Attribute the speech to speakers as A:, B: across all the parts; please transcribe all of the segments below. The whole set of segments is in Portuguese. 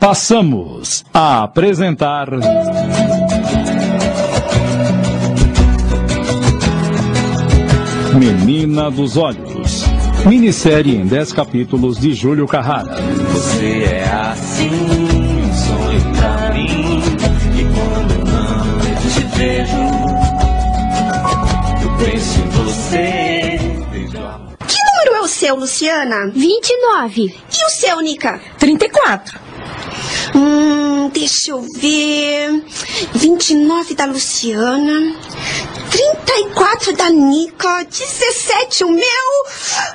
A: Passamos a apresentar. Menina dos Olhos. Minissérie em 10 capítulos de Júlio Carrara.
B: Você é assim, um sonho pra mim. E quando não te vejo, eu penso em você.
C: Que número é o seu, Luciana?
D: 29.
C: E o seu, Nica?
E: 34.
C: Hum, deixa eu ver. 29 da Luciana. 34 da Nica. 17 o meu.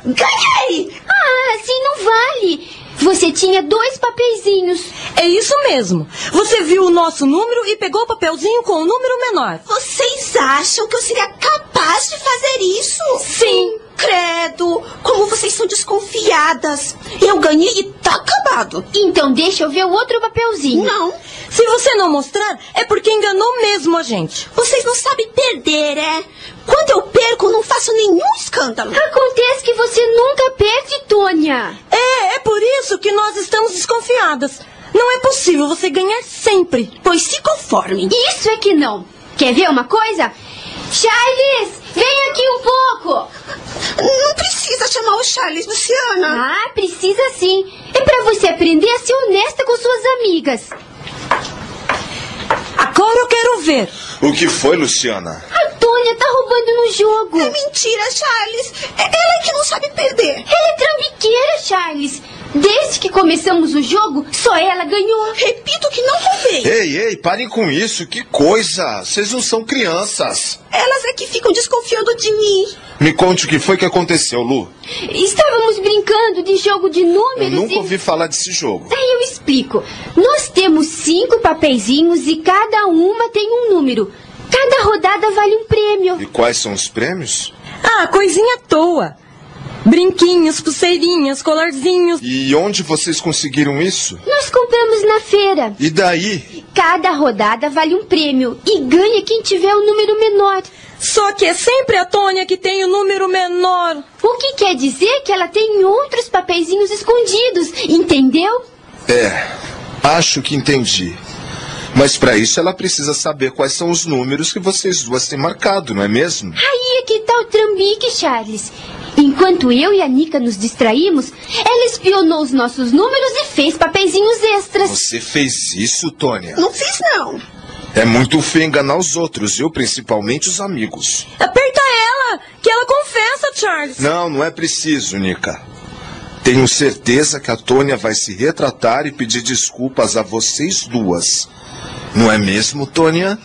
C: Ganhei!
D: Ah, assim não vale. Você tinha dois papeizinhos.
E: É isso mesmo. Você viu o nosso número e pegou o papelzinho com o número menor.
C: Vocês acham que eu seria capaz de fazer isso?
E: Sim.
C: Credo, como vocês são desconfiadas. Eu ganhei e tá acabado.
D: Então deixa eu ver o outro papelzinho.
C: Não,
E: Se você não mostrar, é porque enganou mesmo a gente.
C: vocês não sabem perder, é? Quando eu perco, não faço nenhum escândalo.
D: Acontece que você nunca perde, Tônia.
E: É, é por isso que nós estamos desconfiadas. Não é possível você ganhar sempre.
C: Pois se conformem.
D: Isso é que não. Quer ver uma coisa? Charles, vem aqui um pouco.
C: Não precisa chamar o Charles, Luciana.
D: Ah, precisa sim. É pra você aprender a ser honesta com suas amigas.
E: Agora eu quero ver.
F: O que foi, Luciana?
D: A Tônia tá roubando no jogo.
C: É mentira, Charles. É ela que não sabe perder.
D: Ela é trambiqueira, Charles. Desde que começamos o jogo, só ela ganhou.
C: Repito que não roubei.
F: Ei, ei, parem com isso. Que coisa. Vocês não são crianças.
C: Elas é que ficam desconfiando de mim.
F: Me conte o que foi que aconteceu, Lu.
D: Estávamos brincando de jogo de
F: Eu
D: números
F: nunca
D: e...
F: ouvi falar desse jogo.
D: Aí eu explico. Nós temos cinco papeizinhos e cada uma tem um número. Cada rodada vale um prêmio.
F: E quais são os prêmios?
E: Ah, coisinha à toa. Brinquinhos, pulseirinhas, colarzinhos.
F: E onde vocês conseguiram isso?
D: Nós compramos na feira.
F: E daí?
D: Cada rodada vale um prêmio e ganha quem tiver o número menor.
E: Só que é sempre a Tônia que tem o número menor.
D: O que quer dizer que ela tem outros papeizinhos escondidos, entendeu?
F: É, acho que entendi. Mas para isso ela precisa saber quais são os números que vocês duas têm marcado, não é mesmo?
D: Aí é que tá o trambique, Charles. Enquanto eu e a Nica nos distraímos, ela espionou os nossos números e fez papeizinhos extras.
F: Você fez isso, Tônia?
C: Não fiz, não.
F: É muito feio enganar os outros, eu principalmente os amigos.
E: Aperta ela, que ela confessa, Charles.
F: Não, não é preciso, Nica. Tenho certeza que a Tônia vai se retratar e pedir desculpas a vocês duas. Não é mesmo, Tônia?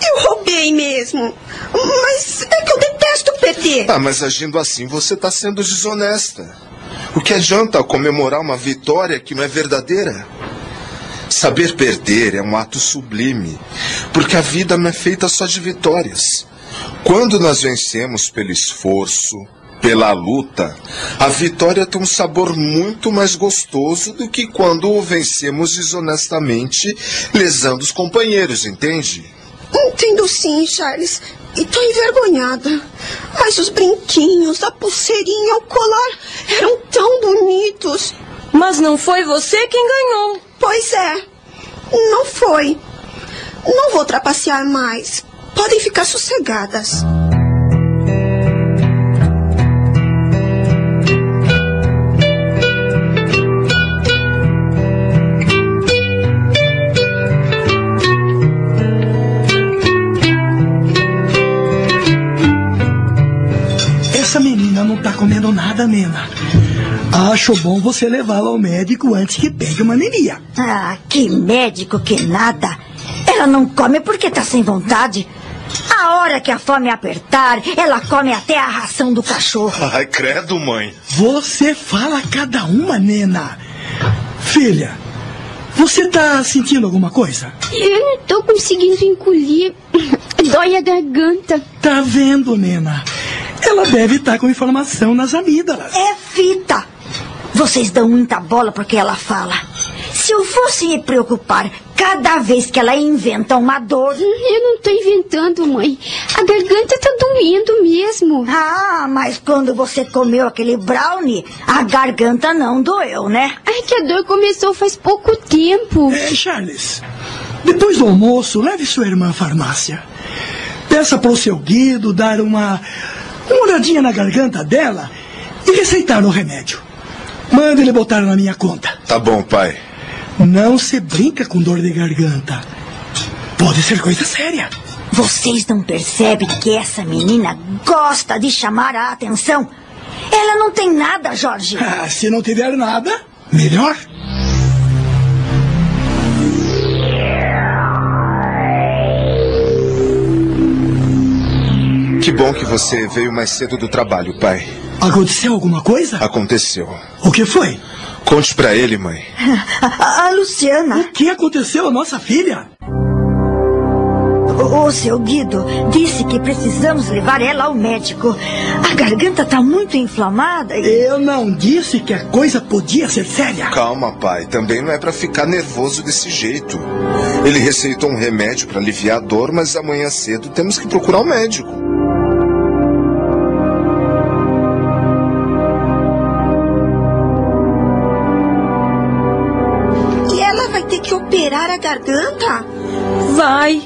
C: Eu roubei mesmo. Mas é que eu detesto perder.
F: Ah, mas agindo assim você está sendo desonesta. O que adianta comemorar uma vitória que não é verdadeira? Saber perder é um ato sublime, porque a vida não é feita só de vitórias. Quando nós vencemos pelo esforço, pela luta, a vitória tem um sabor muito mais gostoso do que quando vencemos desonestamente, lesando os companheiros, entende?
C: Entendo sim, Charles. E tô envergonhada. Mas os brinquinhos, a pulseirinha, o colar eram tão bonitos.
E: Mas não foi você quem ganhou.
C: Pois é. Não foi. Não vou trapacear mais. Podem ficar sossegadas.
G: Menina não tá comendo nada, Nena. Acho bom você levá-la ao médico antes que pegue uma anemia.
H: Ah, que médico que nada. Ela não come porque tá sem vontade. A hora que a fome apertar, ela come até a ração do cachorro.
F: Ai, credo, mãe.
G: Você fala cada uma, Nena. Filha, você tá sentindo alguma coisa?
D: Eu não tô conseguindo engolir. Dói a garganta.
G: Tá vendo, Nena? Ela deve estar com inflamação nas amígdalas.
H: É fita. Vocês dão muita bola porque ela fala. Se eu fosse me preocupar cada vez que ela inventa uma dor.
D: Eu não tô inventando, mãe. A garganta tá doendo mesmo.
H: Ah, mas quando você comeu aquele brownie, a garganta não doeu, né?
D: Ai, que a dor começou faz pouco tempo.
G: É, Charles, depois do almoço, leve sua irmã à farmácia. Peça para o seu Guido dar uma, uma olhadinha na garganta dela e receitar o remédio. Manda ele botar na minha conta.
F: Tá bom, pai.
G: Não se brinca com dor de garganta. Pode ser coisa séria.
H: Vocês não percebem que essa menina gosta de chamar a atenção? Ela não tem nada, Jorge.
G: Ah, se não tiver nada, melhor.
F: Bom que você veio mais cedo do trabalho, pai.
G: Aconteceu alguma coisa?
F: Aconteceu.
G: O que foi?
F: Conte pra ele, mãe.
H: A, a Luciana,
G: O que aconteceu à nossa filha?
H: o, o seu Guido, disse que precisamos levar ela ao médico. A garganta tá muito inflamada e.
G: Eu não disse que a coisa podia ser séria.
F: Calma, pai. Também não é pra ficar nervoso desse jeito. Ele receitou um remédio pra aliviar a dor, mas amanhã cedo temos que procurar um médico.
C: Garganta?
E: Vai.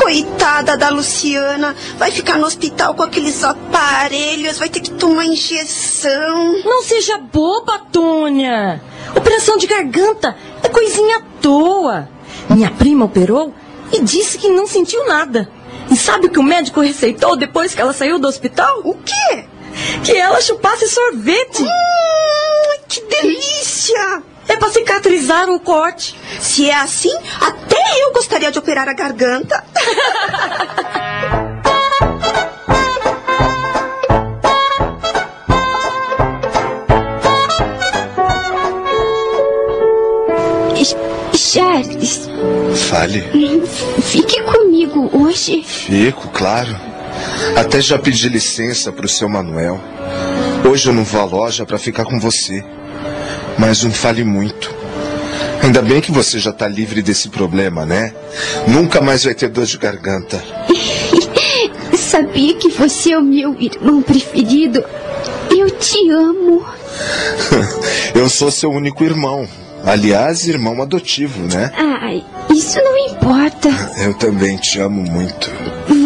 C: Coitada da Luciana. Vai ficar no hospital com aqueles aparelhos, vai ter que tomar injeção.
E: Não seja boba, Tônia. Operação de garganta é coisinha à toa. Minha prima operou e disse que não sentiu nada. E sabe o que o médico receitou depois que ela saiu do hospital?
C: O quê?
E: Que ela chupasse sorvete.
C: Hum,
E: cicatrizar o corte.
C: Se é assim, até eu gostaria de operar a garganta.
D: Ch- Charles,
F: Fale.
D: fique comigo hoje.
F: Fico, claro. Até já pedi licença pro seu Manuel. Hoje eu não vou à loja pra ficar com você. Mas não fale muito. Ainda bem que você já tá livre desse problema, né? Nunca mais vai ter dor de garganta.
D: Sabia que você é o meu irmão preferido? Eu te amo.
F: Eu sou seu único irmão. Aliás, irmão adotivo, né?
D: Ai, isso não importa.
F: Eu também te amo muito.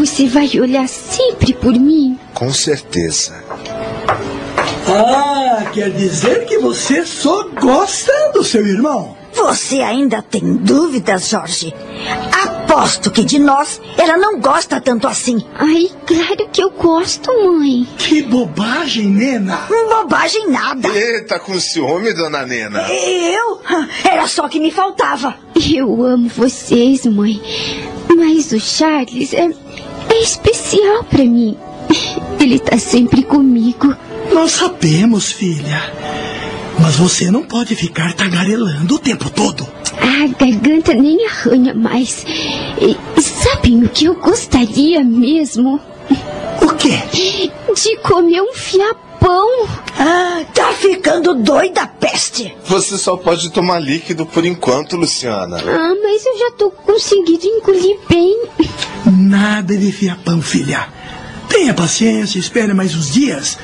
D: Você vai olhar sempre por mim?
F: Com certeza.
G: Ah, quer dizer que você só gosta do seu irmão?
H: Você ainda tem dúvidas, Jorge? Aposto que de nós ela não gosta tanto assim.
D: Ai, claro que eu gosto, mãe.
G: Que bobagem, Nena.
H: Bobagem nada.
F: Eita, com ciúme, dona Nena.
H: Eu? Era só que me faltava.
D: Eu amo vocês, mãe. Mas o Charles é, é especial pra mim. Ele tá sempre comigo.
G: Nós sabemos, filha. Mas você não pode ficar tagarelando o tempo todo.
D: A garganta nem arranha mais. E, sabem o que eu gostaria mesmo?
G: O quê?
D: De comer um fiapão.
H: Ah, tá ficando doida, peste.
F: Você só pode tomar líquido por enquanto, Luciana.
D: Ah, mas eu já tô conseguindo engolir bem.
G: Nada de fiapão, filha. Tenha paciência, espere mais uns dias.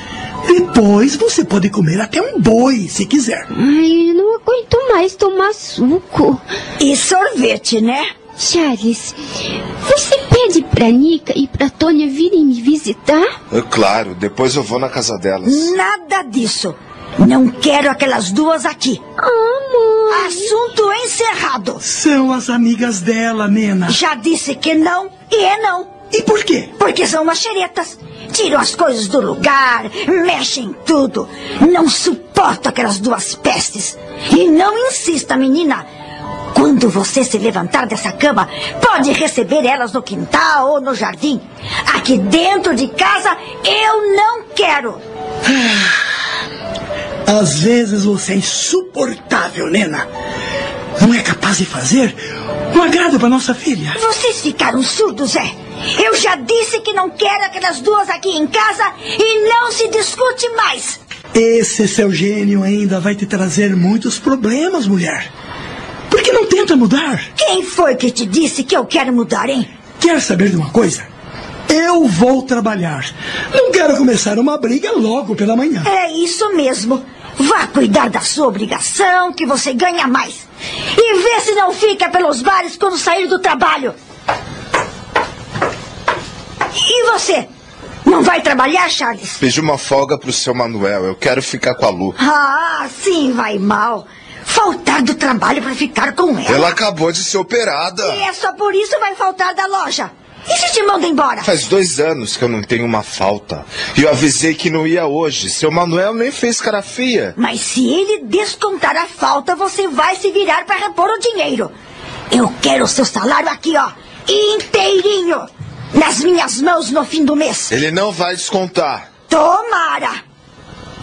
G: Depois você pode comer até um boi, se quiser.
D: Ai, eu não aguento mais tomar suco.
H: E sorvete, né?
D: Charles, você pede pra Nica e pra Tônia virem me visitar?
F: É claro, depois eu vou na casa delas.
H: Nada disso. Não quero aquelas duas aqui.
D: Ah, mãe.
H: Assunto encerrado.
G: São as amigas dela, Nena.
H: Já disse que não e é não.
G: E por quê?
H: Porque são umas xeretas. Tiram as coisas do lugar, mexem em tudo. Não suporto aquelas duas pestes. E não insista, menina. Quando você se levantar dessa cama, pode receber elas no quintal ou no jardim. Aqui dentro de casa, eu não quero.
G: Às vezes você é insuportável, Nena. Não é capaz de fazer um agrado para nossa filha.
H: Vocês ficaram surdos, é? Eu já disse que não quero aquelas duas aqui em casa e não se discute mais.
G: Esse seu gênio ainda vai te trazer muitos problemas, mulher. Por que não tenta mudar?
H: Quem foi que te disse que eu quero mudar, hein?
G: Quer saber de uma coisa? Eu vou trabalhar. Não quero começar uma briga logo pela manhã.
H: É isso mesmo. Vá cuidar da sua obrigação, que você ganha mais. E vê se não fica pelos bares quando sair do trabalho. Você? Não vai trabalhar, Charles?
F: Pedi uma folga pro seu Manuel. Eu quero ficar com a Lu.
H: Ah, sim, vai mal. Faltar do trabalho para ficar com ela.
F: Ela acabou de ser operada.
H: E é só por isso vai faltar da loja. E se te manda embora?
F: Faz dois anos que eu não tenho uma falta. E eu avisei que não ia hoje. Seu Manuel nem fez cara feia.
H: Mas se ele descontar a falta, você vai se virar para repor o dinheiro. Eu quero o seu salário aqui, ó. Inteirinho. Nas minhas mãos no fim do mês.
F: Ele não vai descontar.
H: Tomara.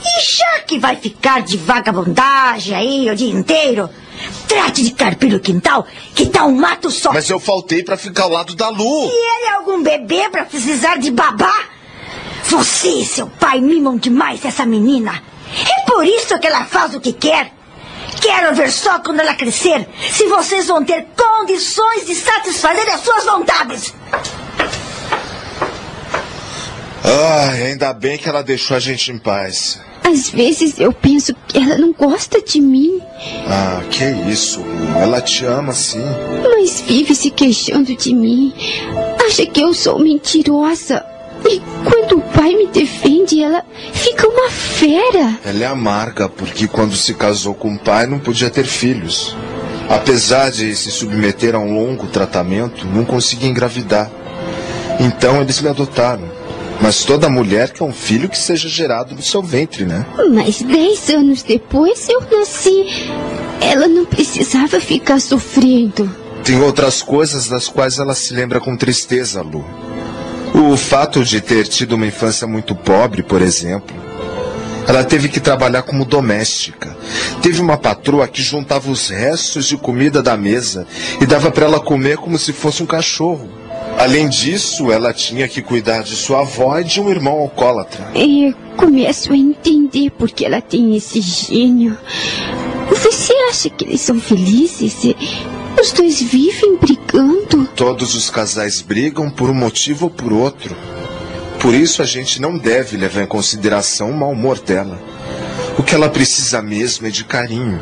H: E já que vai ficar de vagabundagem aí o dia inteiro, trate de carpir o quintal, que tá um mato só.
F: Mas eu faltei pra ficar ao lado da Lu.
H: E ele é algum bebê pra precisar de babá? Você e seu pai mimam demais essa menina. É por isso que ela faz o que quer. Quero ver só quando ela crescer se vocês vão ter condições de satisfazer as suas vontades.
F: Ai, ainda bem que ela deixou a gente em paz.
I: Às vezes eu penso que ela não gosta de mim,
F: Ah, que isso, Lu. Ela te ama sim.
I: mas vive se queixando de mim. Acha que eu sou mentirosa. E quando o pai me defende, ela fica uma fera.
F: Ela é amarga porque quando se casou com o pai não podia ter filhos. Apesar de se submeter a um longo tratamento, não conseguia engravidar. Então eles me adotaram. Mas toda mulher quer um filho que seja gerado no seu ventre, né?
I: Mas dez anos depois eu nasci. Ela não precisava ficar sofrendo.
F: Tem outras coisas das quais ela se lembra com tristeza, Lu. O fato de ter tido uma infância muito pobre, por exemplo. Ela teve que trabalhar como doméstica. Teve uma patroa que juntava os restos de comida da mesa e dava para ela comer como se fosse um cachorro. Além disso, ela tinha que cuidar de sua avó e de um irmão alcoólatra.
I: E começo a entender por que ela tem esse gênio. Você acha que eles são felizes? Os dois vivem brigando.
F: Todos os casais brigam por um motivo ou por outro. Por isso a gente não deve levar em consideração o mau humor dela. O que ela precisa mesmo é de carinho.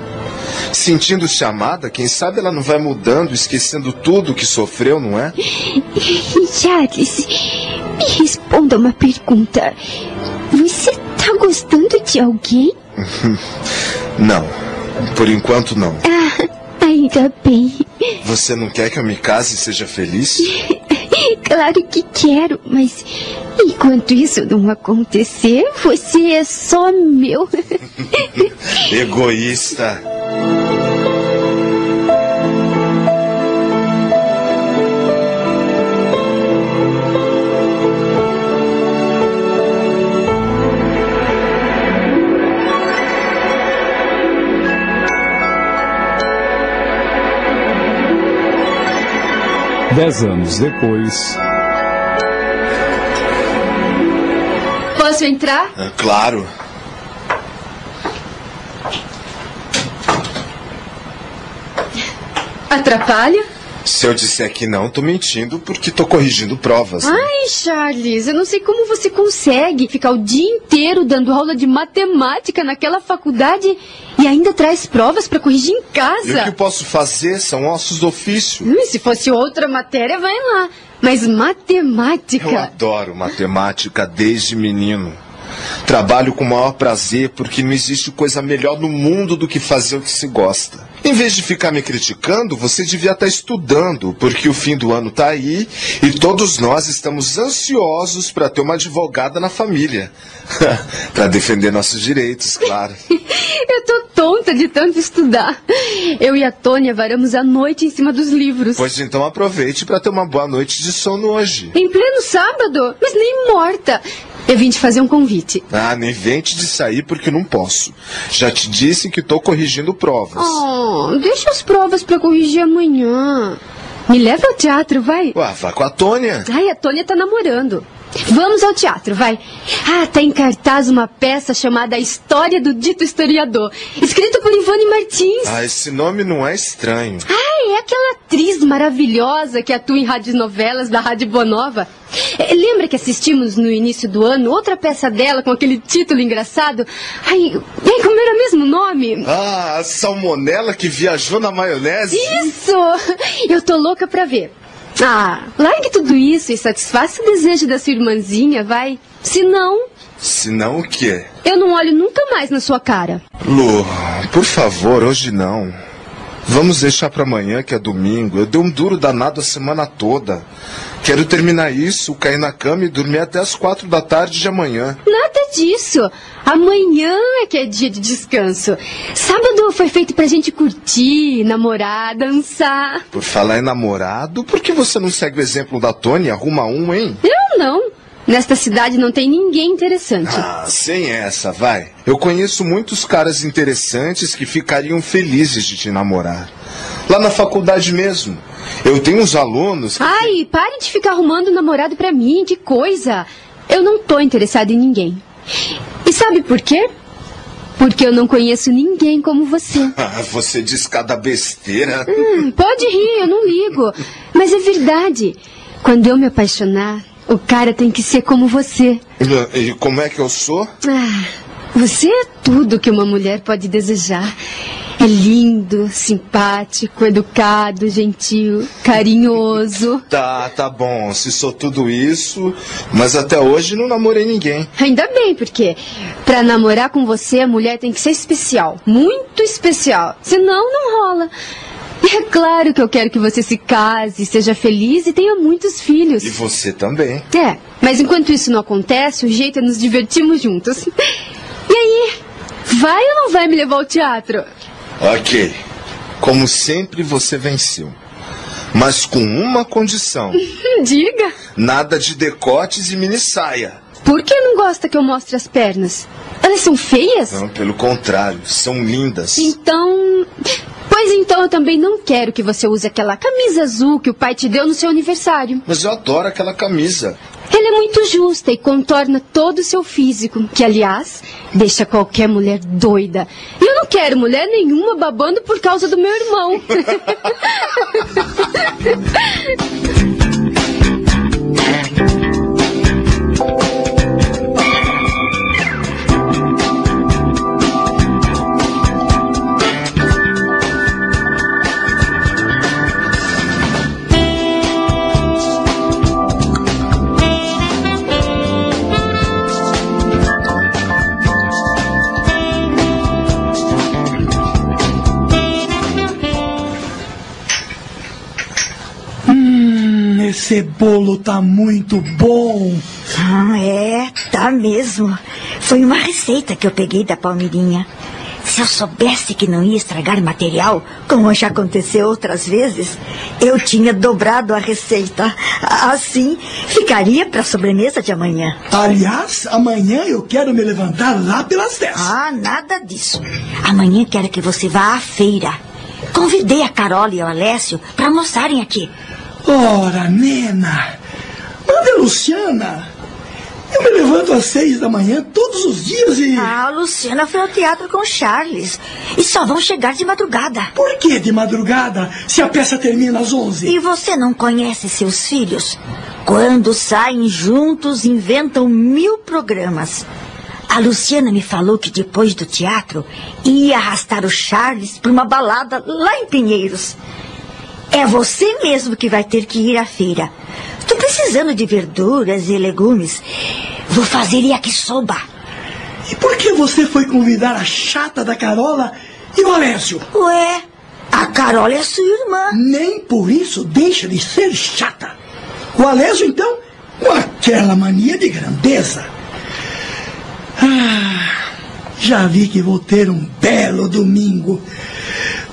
F: Sentindo-se amada, quem sabe ela não vai mudando, esquecendo tudo o que sofreu, não é?
I: Charles, me responda uma pergunta. Você tá gostando de alguém?
F: Não. Por enquanto, não.
I: Ah, ainda bem.
F: Você não quer que eu me case e seja feliz?
I: Claro que quero, mas enquanto isso não acontecer, você é só meu.
F: Egoísta.
A: Dez anos depois,
D: Posso entrar?
F: É claro.
D: Atrapalha?
F: Se eu disser que não, tô mentindo porque tô corrigindo provas. né?
D: Ai, Charles, eu não sei como você consegue ficar o dia inteiro dando aula de matemática naquela faculdade e ainda traz provas para corrigir em
F: E o que
D: casa.
F: eu posso fazer são ossos do ofício.
D: Hum, se fosse outra matéria, vai lá. Mas
F: Eu
D: matemática.
F: adoro matemática desde menino. Trabalho com o maior prazer porque não existe coisa melhor no mundo do que fazer o que se gosta. Em vez de ficar me criticando, você devia estar estudando, porque o fim do ano está aí e todos nós estamos ansiosos para ter uma advogada na família. para defender nossos direitos, claro.
D: Eu tô tonta de tanto estudar. Eu e a Tônia varamos a noite em cima dos livros.
F: Pois então aproveite para ter uma boa noite de sono hoje.
D: Em pleno sábado, mas nem morta. Eu vim te fazer um convite.
F: Ah, nem vente de sair porque não posso. Já te disse que estou corrigindo provas.
D: Oh, deixa as provas pra corrigir amanhã. Me leva ao teatro, vai.
F: Ué, vá com a Tônia.
D: Ai, a Tônia tá namorando. Vamos ao teatro, vai. Ah, tá em cartaz uma peça chamada A História do Dito Historiador, escrito por Ivone Martins.
F: Ah, esse nome não é estranho.
D: Ah, é aquela atriz maravilhosa que atua em radionovelas da Rádio Bonova. É, lembra que assistimos no início do ano outra peça dela com aquele título engraçado? Ai, ai como era o mesmo nome?
F: Ah, a salmonela que viajou na maionese?
D: Isso! Eu tô louca pra ver. Ah, largue tudo isso e satisfaça o desejo da sua irmãzinha, vai. Se não,
F: Se não, o quê?
D: eu não olho nunca mais na sua cara.
F: Lu, por favor, hoje não. Vamos deixar pra amanhã, que é domingo. Eu dei um duro danado a semana toda. Quero terminar isso, cair na cama e dormir até as quatro da tarde de amanhã.
D: Nada disso. Amanhã é que é dia de descanso. Sábado foi feito pra gente curtir, namorar, dançar.
F: Por falar em namorado, por que você não segue o exemplo da Tony e arruma um, hein?
D: Eu não. Nesta cidade não tem ninguém interessante.
F: Ah, sem essa, vai. Eu conheço muitos caras interessantes que ficariam felizes de te namorar. Lá na faculdade mesmo. Eu tenho uns alunos. que-
D: Ai, pare de ficar arrumando namorado pra mim, que coisa. Eu não tô interessada em ninguém. E sabe por quê? Porque eu não conheço ninguém como você.
F: Ah, você diz cada besteira.
D: Hum, pode rir, eu não ligo. Mas é verdade. Quando eu me apaixonar, o cara tem que ser como você.
F: E como é que eu sou?
D: Ah, você é tudo que uma mulher pode desejar. É lindo, simpático, educado, gentil, carinhoso.
F: Tá, tá bom. Se sou tudo isso, mas até hoje não namorei ninguém.
D: Ainda bem, porque pra namorar com você a mulher tem que ser especial, muito especial. Senão não rola. É claro que eu quero que você se case, seja feliz e tenha muitos filhos.
F: E você também.
D: É, mas enquanto isso não acontece, o jeito é nos divertirmos juntos. E aí, vai ou não vai me levar ao teatro?
F: Ok. Como sempre, você venceu. Mas com uma condição:
D: Diga.
F: nada de decotes e mini saia.
D: Por que não gosta que eu mostre as pernas? Elas são feias?
F: Não, pelo contrário, são lindas.
D: Então. Pois então eu também não quero que você use aquela camisa azul que o pai te deu no seu aniversário.
F: Mas eu adoro aquela camisa.
D: Ela é muito justa e contorna todo o seu físico, que aliás deixa qualquer mulher doida. E eu não quero mulher nenhuma babando por causa do meu irmão.
G: esse bolo tá muito bom.
H: Ah, é, tá mesmo. Foi uma receita que eu peguei da Palmeirinha. Se eu soubesse que não ia estragar material, como já aconteceu outras vezes, eu tinha dobrado a receita. Assim, ficaria para a sobremesa de amanhã.
G: Aliás, amanhã eu quero me levantar lá pelas 10.
H: Ah, nada disso. Amanhã quero que você vá à feira. Convidei a Carola e o Alessio para almoçarem aqui.
G: Ora, Nena, manda a Luciana. Eu me levanto às seis da manhã todos os dias e.
H: Ah, a Luciana foi ao teatro com o Charles. E só vão chegar de madrugada.
G: Por que de madrugada, se a peça termina às onze?
H: E você não conhece seus filhos? Quando saem juntos, inventam mil programas. A Luciana me falou que depois do teatro ia arrastar o Charles para uma balada lá em Pinheiros. É você mesmo que vai ter que ir à feira. Estou precisando de verduras e legumes. Vou fazer yakisoba.
G: E por que você foi convidar a chata da Carola e o Alessio?
H: Ué, a Carola é sua irmã.
G: Nem por isso deixa de ser chata. O Alessio, então, com aquela mania de grandeza. Ah, já vi que vou ter um belo domingo.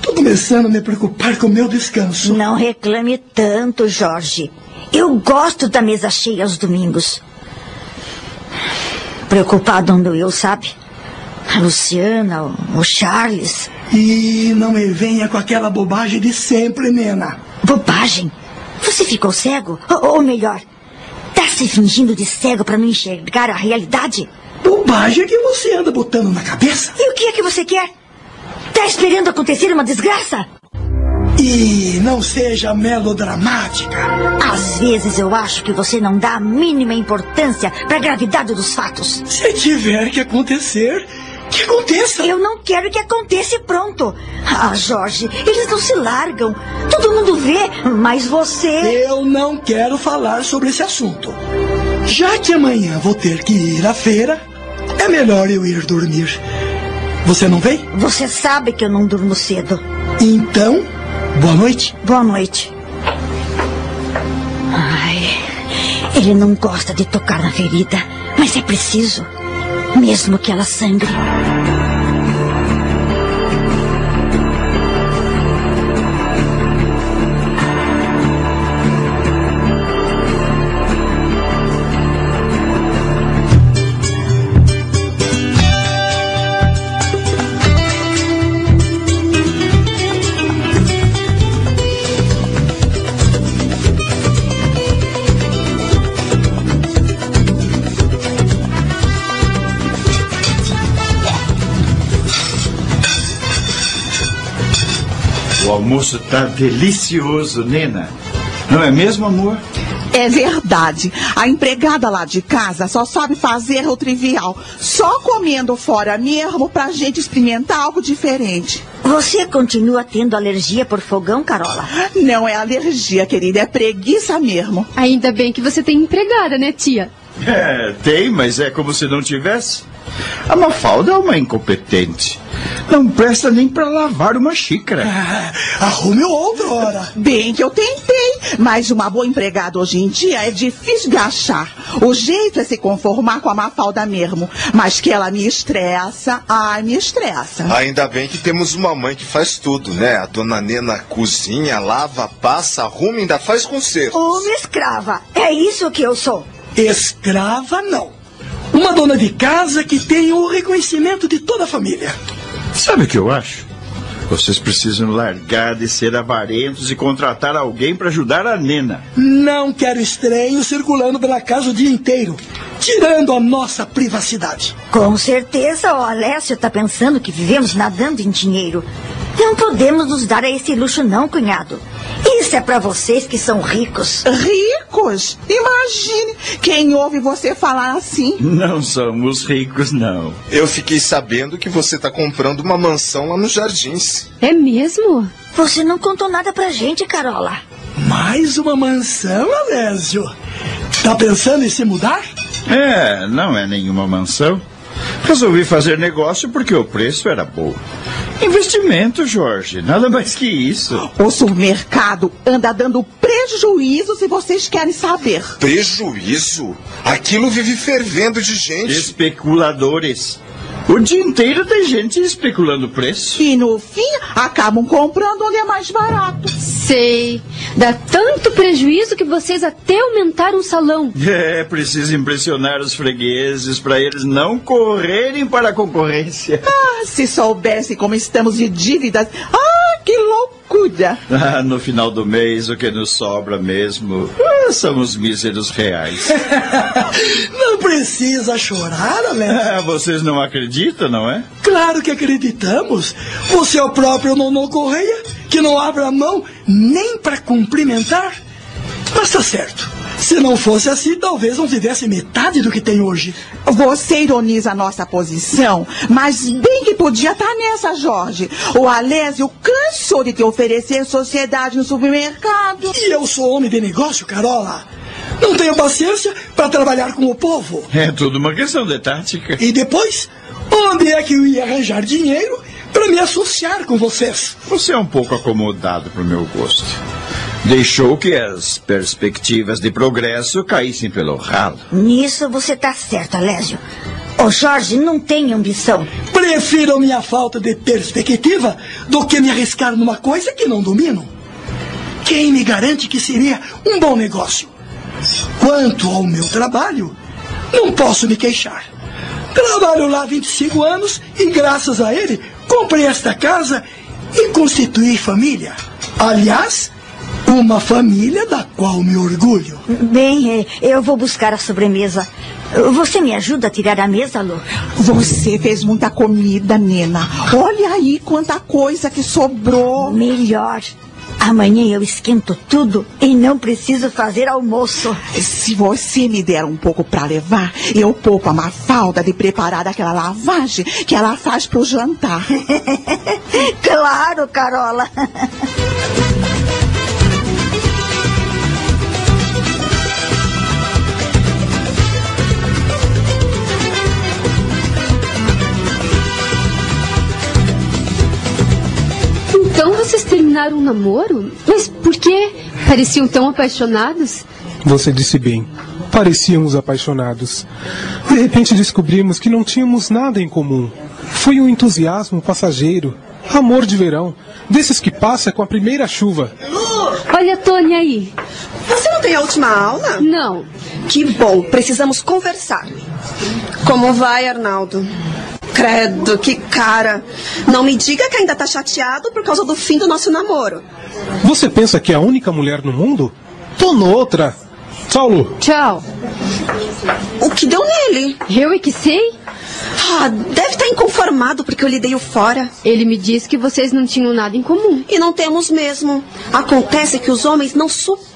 G: Tô começando a me preocupar com o meu descanso.
H: Não reclame tanto, Jorge. Eu gosto da mesa cheia aos domingos. Preocupado ando eu, sabe? A Luciana, o- o Charles.
G: E não me venha com aquela bobagem de sempre, Nena.
H: Bobagem. Você ficou cego? Ou, ou melhor, tá se fingindo de cego para não enxergar a realidade?
G: Bobagem que você anda botando na cabeça.
H: E o que é que você quer? Tá esperando acontecer uma desgraça?
G: E não seja melodramática.
H: Às vezes eu acho que você não dá a mínima importância para a gravidade dos fatos.
G: Se tiver que acontecer, que aconteça.
H: Eu não quero que aconteça e pronto. Ah, Jorge, eles não se largam. Todo mundo vê, mas você.
G: Eu não quero falar sobre esse assunto. Já que amanhã vou ter que ir à feira, é melhor eu ir dormir. Você não vem?
H: Você sabe que eu não durmo cedo.
G: Então, boa noite.
H: Boa noite. Ai, ele não gosta de tocar na ferida, mas é preciso, mesmo que ela sangre.
J: Almoço tá delicioso, Nena. Não é mesmo, amor?
K: É verdade. A empregada lá de casa só sabe fazer o trivial. Só comendo fora mesmo pra gente experimentar algo diferente.
H: Você continua tendo alergia por fogão, Carola?
K: Não é alergia, querida, é preguiça mesmo.
D: Ainda bem que você tem empregada, né, tia?
J: É, tem, mas é como se não tivesse. A Mafalda é uma incompetente. Não presta nem para lavar uma xícara.
G: Ah, arrume outra hora.
K: Bem que eu tentei, mas uma boa empregada hoje em dia é difícil de achar. O jeito é se conformar com a Mafalda mesmo. Mas que ela me estressa, ai, me estressa.
F: Ainda bem que temos uma mãe que faz tudo, né? A dona Nena cozinha, lava, passa, arruma e ainda faz conserto.
H: Uma escrava. É isso que eu sou.
G: Escrava, não. Uma dona de casa que tem o reconhecimento de toda a família.
J: Sabe o que eu acho? Vocês precisam largar de ser avarentos e contratar alguém para ajudar a Nena.
G: Não quero estranhos circulando pela casa o dia inteiro, tirando a nossa privacidade.
H: Com certeza o Alessio está pensando que vivemos nadando em dinheiro. Não podemos nos dar a esse luxo, não, cunhado. Isso é para vocês que são ricos.
K: Ricos? Imagine quem ouve você falar assim.
J: Não somos ricos, não.
F: Eu fiquei sabendo que você está comprando uma mansão lá nos jardins.
D: É mesmo?
H: Você não contou nada pra gente, Carola.
G: Mais uma mansão, Alésio? Tá pensando em se mudar?
J: É, não é nenhuma mansão. Resolvi fazer negócio porque o preço era bom. Investimento, Jorge, nada mais que isso.
K: O supermercado anda dando prejuízo se vocês querem saber.
F: Prejuízo? Aquilo vive fervendo de gente.
J: Especuladores. O dia inteiro tem gente especulando preço.
K: E no fim, acabam comprando onde é mais barato.
D: Sei. Dá tanto prejuízo que vocês até aumentaram o salão.
J: É, preciso impressionar os fregueses para eles não correrem para a concorrência.
K: Ah, se soubessem como estamos de dívidas. Ah, que loucura!
J: Ah, no final do mês, o que nos sobra mesmo ah, são os míseros reais.
G: não precisa chorar, Alessio.
J: Ah, vocês não acreditam, não é?
G: Claro que acreditamos. Você é o próprio Nono Correia, que não abre a mão nem para cumprimentar. Mas tá certo. Se não fosse assim, talvez não tivesse metade do que tem hoje.
K: Você ironiza a nossa posição, mas bem que podia estar nessa, Jorge. O Alésio cansou de te oferecer sociedade no supermercado.
G: E eu sou homem de negócio, Carola. Não tenho paciência para trabalhar com o povo.
J: É tudo uma questão de tática.
G: E depois, onde é que eu ia arranjar dinheiro para me associar com vocês?
J: Você é um pouco acomodado para o meu gosto. Deixou que as perspectivas de progresso caíssem pelo ralo.
H: Nisso você tá certo, Alésio. O Jorge não tem ambição.
G: Prefiro minha falta de perspectiva do que me arriscar numa coisa que não domino. Quem me garante que seria um bom negócio? Quanto ao meu trabalho, não posso me queixar. Trabalho lá há 25 anos e, graças a ele, comprei esta casa e constituí família. Aliás, Uma família da qual me orgulho.
H: Bem, eh, eu vou buscar a sobremesa. Você me ajuda a tirar a mesa, Lu?
K: Você fez muita comida, Nena. Olha aí quanta coisa que sobrou.
H: Melhor. Amanhã eu esquento tudo e não preciso fazer almoço.
K: Se você me der um pouco para levar, eu poupo a Mafalda de preparar aquela lavagem que ela faz pro jantar.
H: claro, Carola.
D: Terminaram um namoro? Mas por quê? Pareciam tão apaixonados?
L: Você disse bem. Parecíamos apaixonados. De repente descobrimos que não tínhamos nada em comum. Foi um entusiasmo passageiro. Amor de verão. Desses que passa com a primeira chuva.
D: Olha a Tony aí.
C: Você não tem a última aula?
D: Não.
C: Que bom, precisamos conversar. Como vai, Arnaldo? Credo, que cara. Não me diga que ainda tá chateado por causa do fim do nosso namoro.
L: Você pensa que é a única mulher no mundo? Tô noutra. Tchau, Lu.
D: Tchau.
C: O que deu nele?
D: Eu é que sei.
C: Ah, deve estar inconformado porque eu lhe dei o fora.
D: Ele me disse que vocês não tinham nada em comum.
C: E não temos mesmo. Acontece que os homens não suportam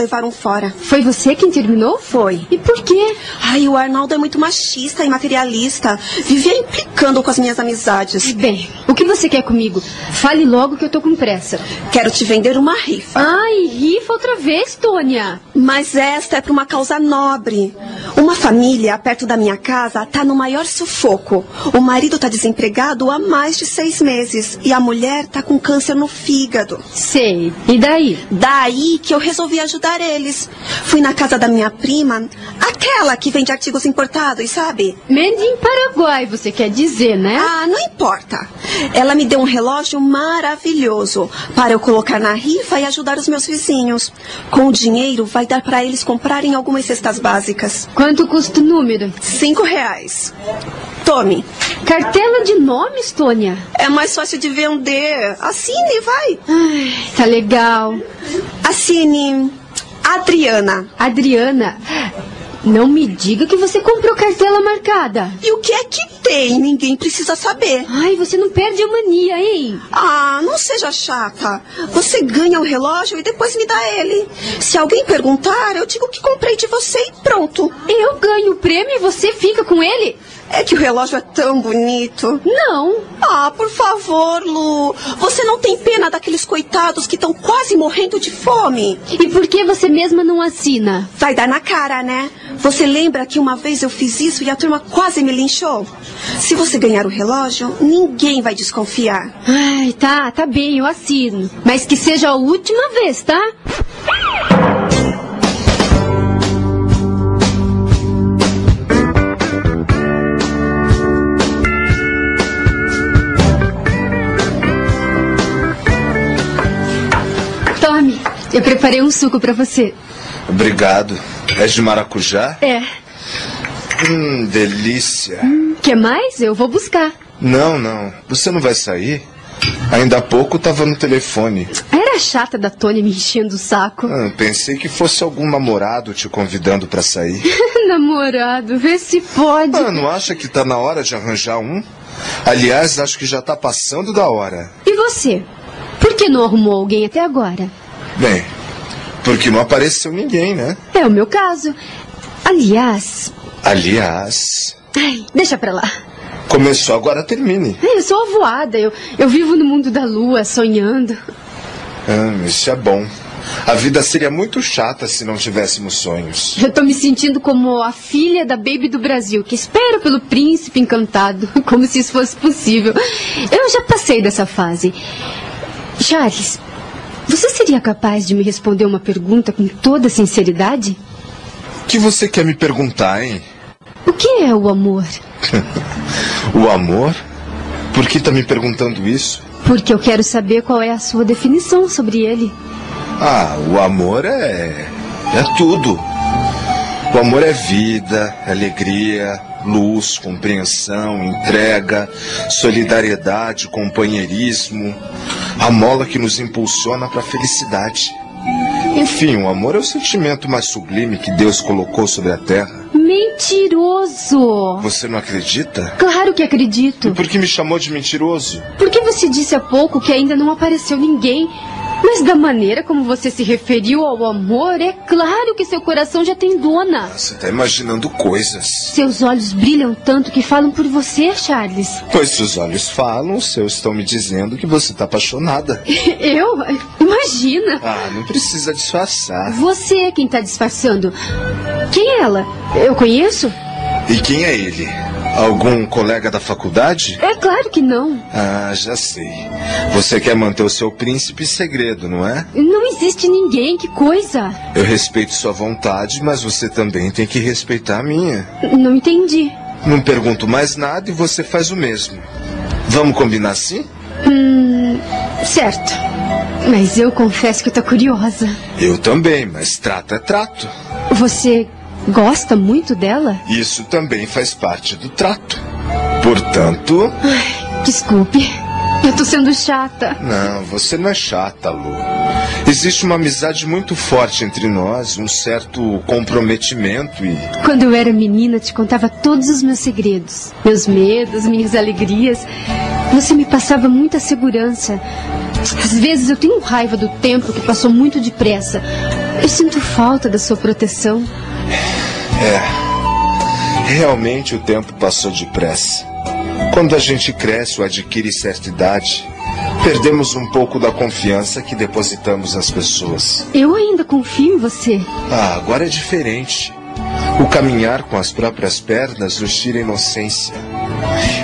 C: levar um fora.
D: Foi você quem terminou?
C: Foi.
D: E por quê?
C: Ai, o Arnaldo é muito machista e materialista. Vivia implicando com as minhas amizades.
D: Bem, o que você quer comigo? Fale logo que eu tô com pressa.
C: Quero te vender uma rifa.
D: Ai, rifa outra vez, Tônia.
C: Mas esta é para uma causa nobre. Uma família perto da minha casa tá no maior sufoco. O marido tá desempregado há mais de seis meses e a mulher tá com câncer no fígado.
D: Sei. E daí?
C: Daí que eu resolvi ajudar eles. Fui na casa da minha prima, aquela que vende artigos importados, sabe?
D: Made em Paraguai, você quer dizer, né?
C: Ah, não importa. Ela me deu um relógio maravilhoso para eu colocar na rifa e ajudar os meus vizinhos. Com o dinheiro, vai dar para eles comprarem algumas cestas básicas.
D: Quanto custa o número?
C: Cinco reais. Tome.
D: Cartela de nomes, Tônia?
C: É mais fácil de vender. Assine, vai.
D: Ai, tá legal.
C: Assine. Adriana.
D: Adriana. Não me diga que você comprou cartela marcada.
C: E o que é que tem? Ninguém precisa saber.
D: Ai, você não perde a mania, hein?
C: Ah, não seja chata. Você ganha o relógio e depois me dá ele. Se alguém perguntar, eu digo que comprei de você e pronto.
D: Eu ganho o prêmio e você fica com ele?
C: É que o relógio é tão bonito.
D: Não.
C: Ah, por favor, Lu. Você não tem pena daqueles coitados que estão quase morrendo de fome?
D: E por que você mesma não assina?
C: Vai dar na cara, né? Você lembra que uma vez eu fiz isso e a turma quase me linchou? Se você ganhar o relógio, ninguém vai desconfiar.
D: Ai, tá, tá bem, eu assino. Mas que seja a última vez, tá? Tome, eu preparei um suco pra você.
F: Obrigado. É de maracujá?
D: É.
F: Hum, delícia.
D: Quer mais? Eu vou buscar.
F: Não, não. Você não vai sair? Ainda há pouco estava no telefone.
D: Era chata da Tônia me enchendo o saco.
F: Ah, pensei que fosse algum namorado te convidando para sair.
D: Namorado, vê se pode.
F: Ah, não acha que tá na hora de arranjar um? Aliás, acho que já tá passando da hora.
D: E você? Por que não arrumou alguém até agora?
F: Bem, porque não apareceu ninguém, né?
D: É o meu caso. Aliás.
F: Aliás.
D: Ai, deixa pra lá.
F: Começou, agora termine.
D: Eu sou avoada. Eu, eu vivo no mundo da lua, sonhando.
F: Ah, isso é bom. A vida seria muito chata se não tivéssemos sonhos.
D: Eu tô me sentindo como a filha da Baby do Brasil, que espera pelo príncipe encantado, como se isso fosse possível. Eu já passei dessa fase. Charles, você seria capaz de me responder uma pergunta com toda sinceridade?
F: O que você quer me perguntar, hein?
D: O que é o amor?
F: o amor? Por que tá me perguntando isso?
D: Porque eu quero saber qual é a sua definição sobre ele.
F: Ah, o amor é. é tudo. O amor é vida, alegria, luz, compreensão, entrega, solidariedade, companheirismo. A mola que nos impulsiona para a felicidade. Enfim, o amor é o sentimento mais sublime que Deus colocou sobre a terra.
D: Mentiroso!
F: Você não acredita?
D: Claro que acredito.
F: Por que me chamou de mentiroso?
D: Porque você disse há pouco que ainda não apareceu ninguém. Mas da maneira como você se referiu ao amor, é claro que seu coração já tem dona.
F: Você está imaginando coisas.
D: Seus olhos brilham tanto que falam por você, Charles.
F: Pois se os olhos falam, seus estão me dizendo que você está apaixonada.
D: Eu? Imagina.
F: Ah, não precisa disfarçar.
D: Você é quem está disfarçando. Quem é ela? Eu conheço?
F: E quem é ele? Algum colega da faculdade?
D: É claro que não.
F: Ah, já sei. Você quer manter o seu príncipe segredo, não é?
D: Não existe ninguém, que coisa.
F: Eu respeito sua vontade, mas você também tem que respeitar a minha.
D: Não entendi.
F: Não pergunto mais nada e você faz o mesmo. Vamos combinar assim?
D: Hum, certo. Mas eu confesso que tô curiosa.
F: Eu também, mas trato é trato.
D: Você gosta muito dela?
F: Isso também faz parte do trato. Portanto.
D: Ai, desculpe. Eu tô sendo chata.
F: Não, você não é chata, Lu. Existe uma amizade muito forte entre nós, um certo comprometimento e.
D: Quando eu era menina, te contava todos os meus segredos, meus medos, minhas alegrias. Você me passava muita segurança. Às vezes eu tenho raiva do tempo que passou muito depressa. Eu sinto falta da sua proteção.
F: É. Realmente o tempo passou depressa. Quando a gente cresce ou adquire certa idade, perdemos um pouco da confiança que depositamos nas pessoas.
D: Eu ainda confio em você.
F: Ah, agora é diferente. O caminhar com as próprias pernas nos tira a inocência.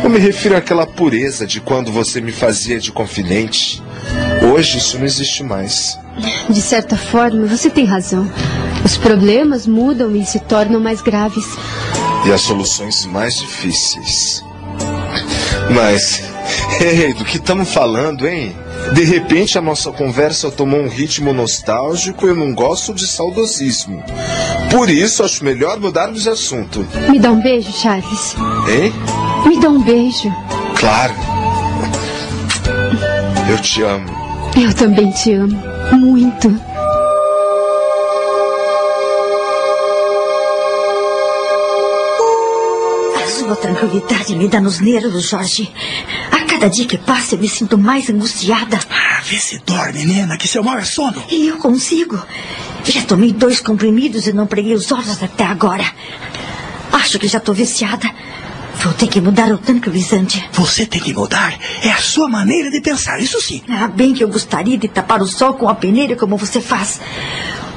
F: Eu me refiro àquela pureza de quando você me fazia de confidente. Hoje isso não existe mais.
D: De certa forma, você tem razão. Os problemas mudam e se tornam mais graves.
F: E as soluções mais difíceis. Mas, ei, do que estamos falando, hein? De repente a nossa conversa tomou um ritmo nostálgico e eu não gosto de saudosismo. Por isso acho melhor mudarmos de assunto.
D: Me dá um beijo, Charles.
F: Hein?
D: Me dá um beijo.
F: Claro. Eu te amo.
D: Eu também te amo. Muito.
H: A sua tranquilidade me dá nos nervos, Jorge. A cada dia que passa, eu me sinto mais angustiada.
G: Ah, vê se dorme, nena, que seu mal é sono.
H: E eu consigo. Já tomei dois comprimidos e não preguei os olhos até agora. Acho que já estou viciada. Vou ter que mudar o tranquilizante.
G: Você tem que mudar. É a sua maneira de pensar, isso sim.
H: Ah, bem que eu gostaria de tapar o sol com a peneira como você faz.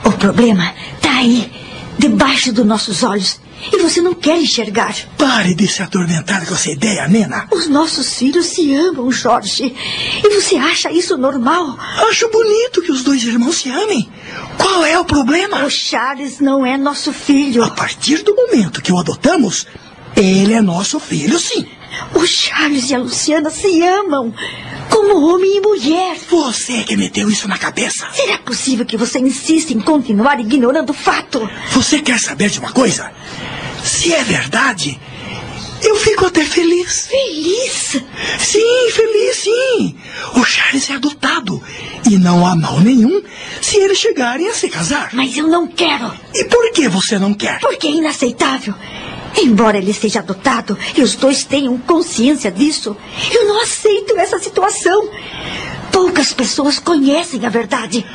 H: O problema está aí, debaixo dos nossos olhos. E você não quer enxergar.
G: Pare de se atormentar com essa ideia, nena.
H: Os nossos filhos se amam, Jorge. E você acha isso normal?
G: Acho bonito que os dois irmãos se amem. Qual é o problema?
H: O Charles não é nosso filho.
G: A partir do momento que o adotamos, ele é nosso filho, sim.
H: O Charles e a Luciana se amam. Como homem e mulher.
G: Você que meteu isso na cabeça.
H: Será possível que você insista em continuar ignorando o fato?
G: Você quer saber de uma coisa? Se é verdade, eu fico até feliz.
H: Feliz?
G: Sim, feliz, sim. O Charles é adotado. E não há mal nenhum se eles chegarem a se casar.
H: Mas eu não quero.
G: E por que você não quer?
H: Porque é inaceitável. Embora ele seja adotado e os dois tenham consciência disso, eu não aceito essa situação. Poucas pessoas conhecem a verdade.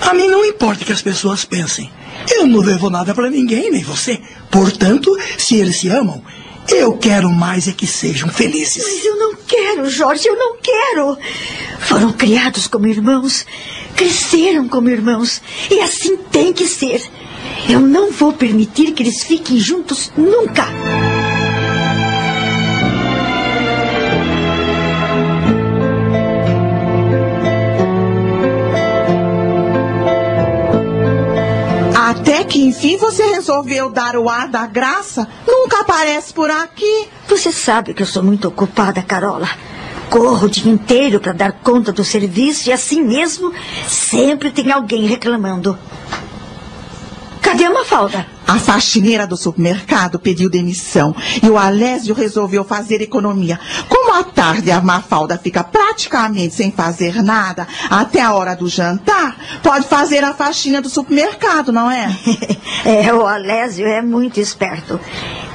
G: A mim não importa o que as pessoas pensem. Eu não devo nada para ninguém, nem você. Portanto, se eles se amam, eu quero mais é que sejam felizes.
H: Mas eu não quero, Jorge, eu não quero. Foram criados como irmãos, cresceram como irmãos, e assim tem que ser. Eu não vou permitir que eles fiquem juntos nunca.
K: Até que enfim você resolveu dar o ar da graça? Nunca aparece por aqui.
H: Você sabe que eu sou muito ocupada, Carola. Corro o dia inteiro para dar conta do serviço e assim mesmo sempre tem alguém reclamando. Cadê a Mafalda?
K: A faxineira do supermercado pediu demissão e o Alésio resolveu fazer economia. Como à tarde a Mafalda fica praticamente sem fazer nada até a hora do jantar, pode fazer a faxina do supermercado, não é?
H: É, o Alésio é muito esperto.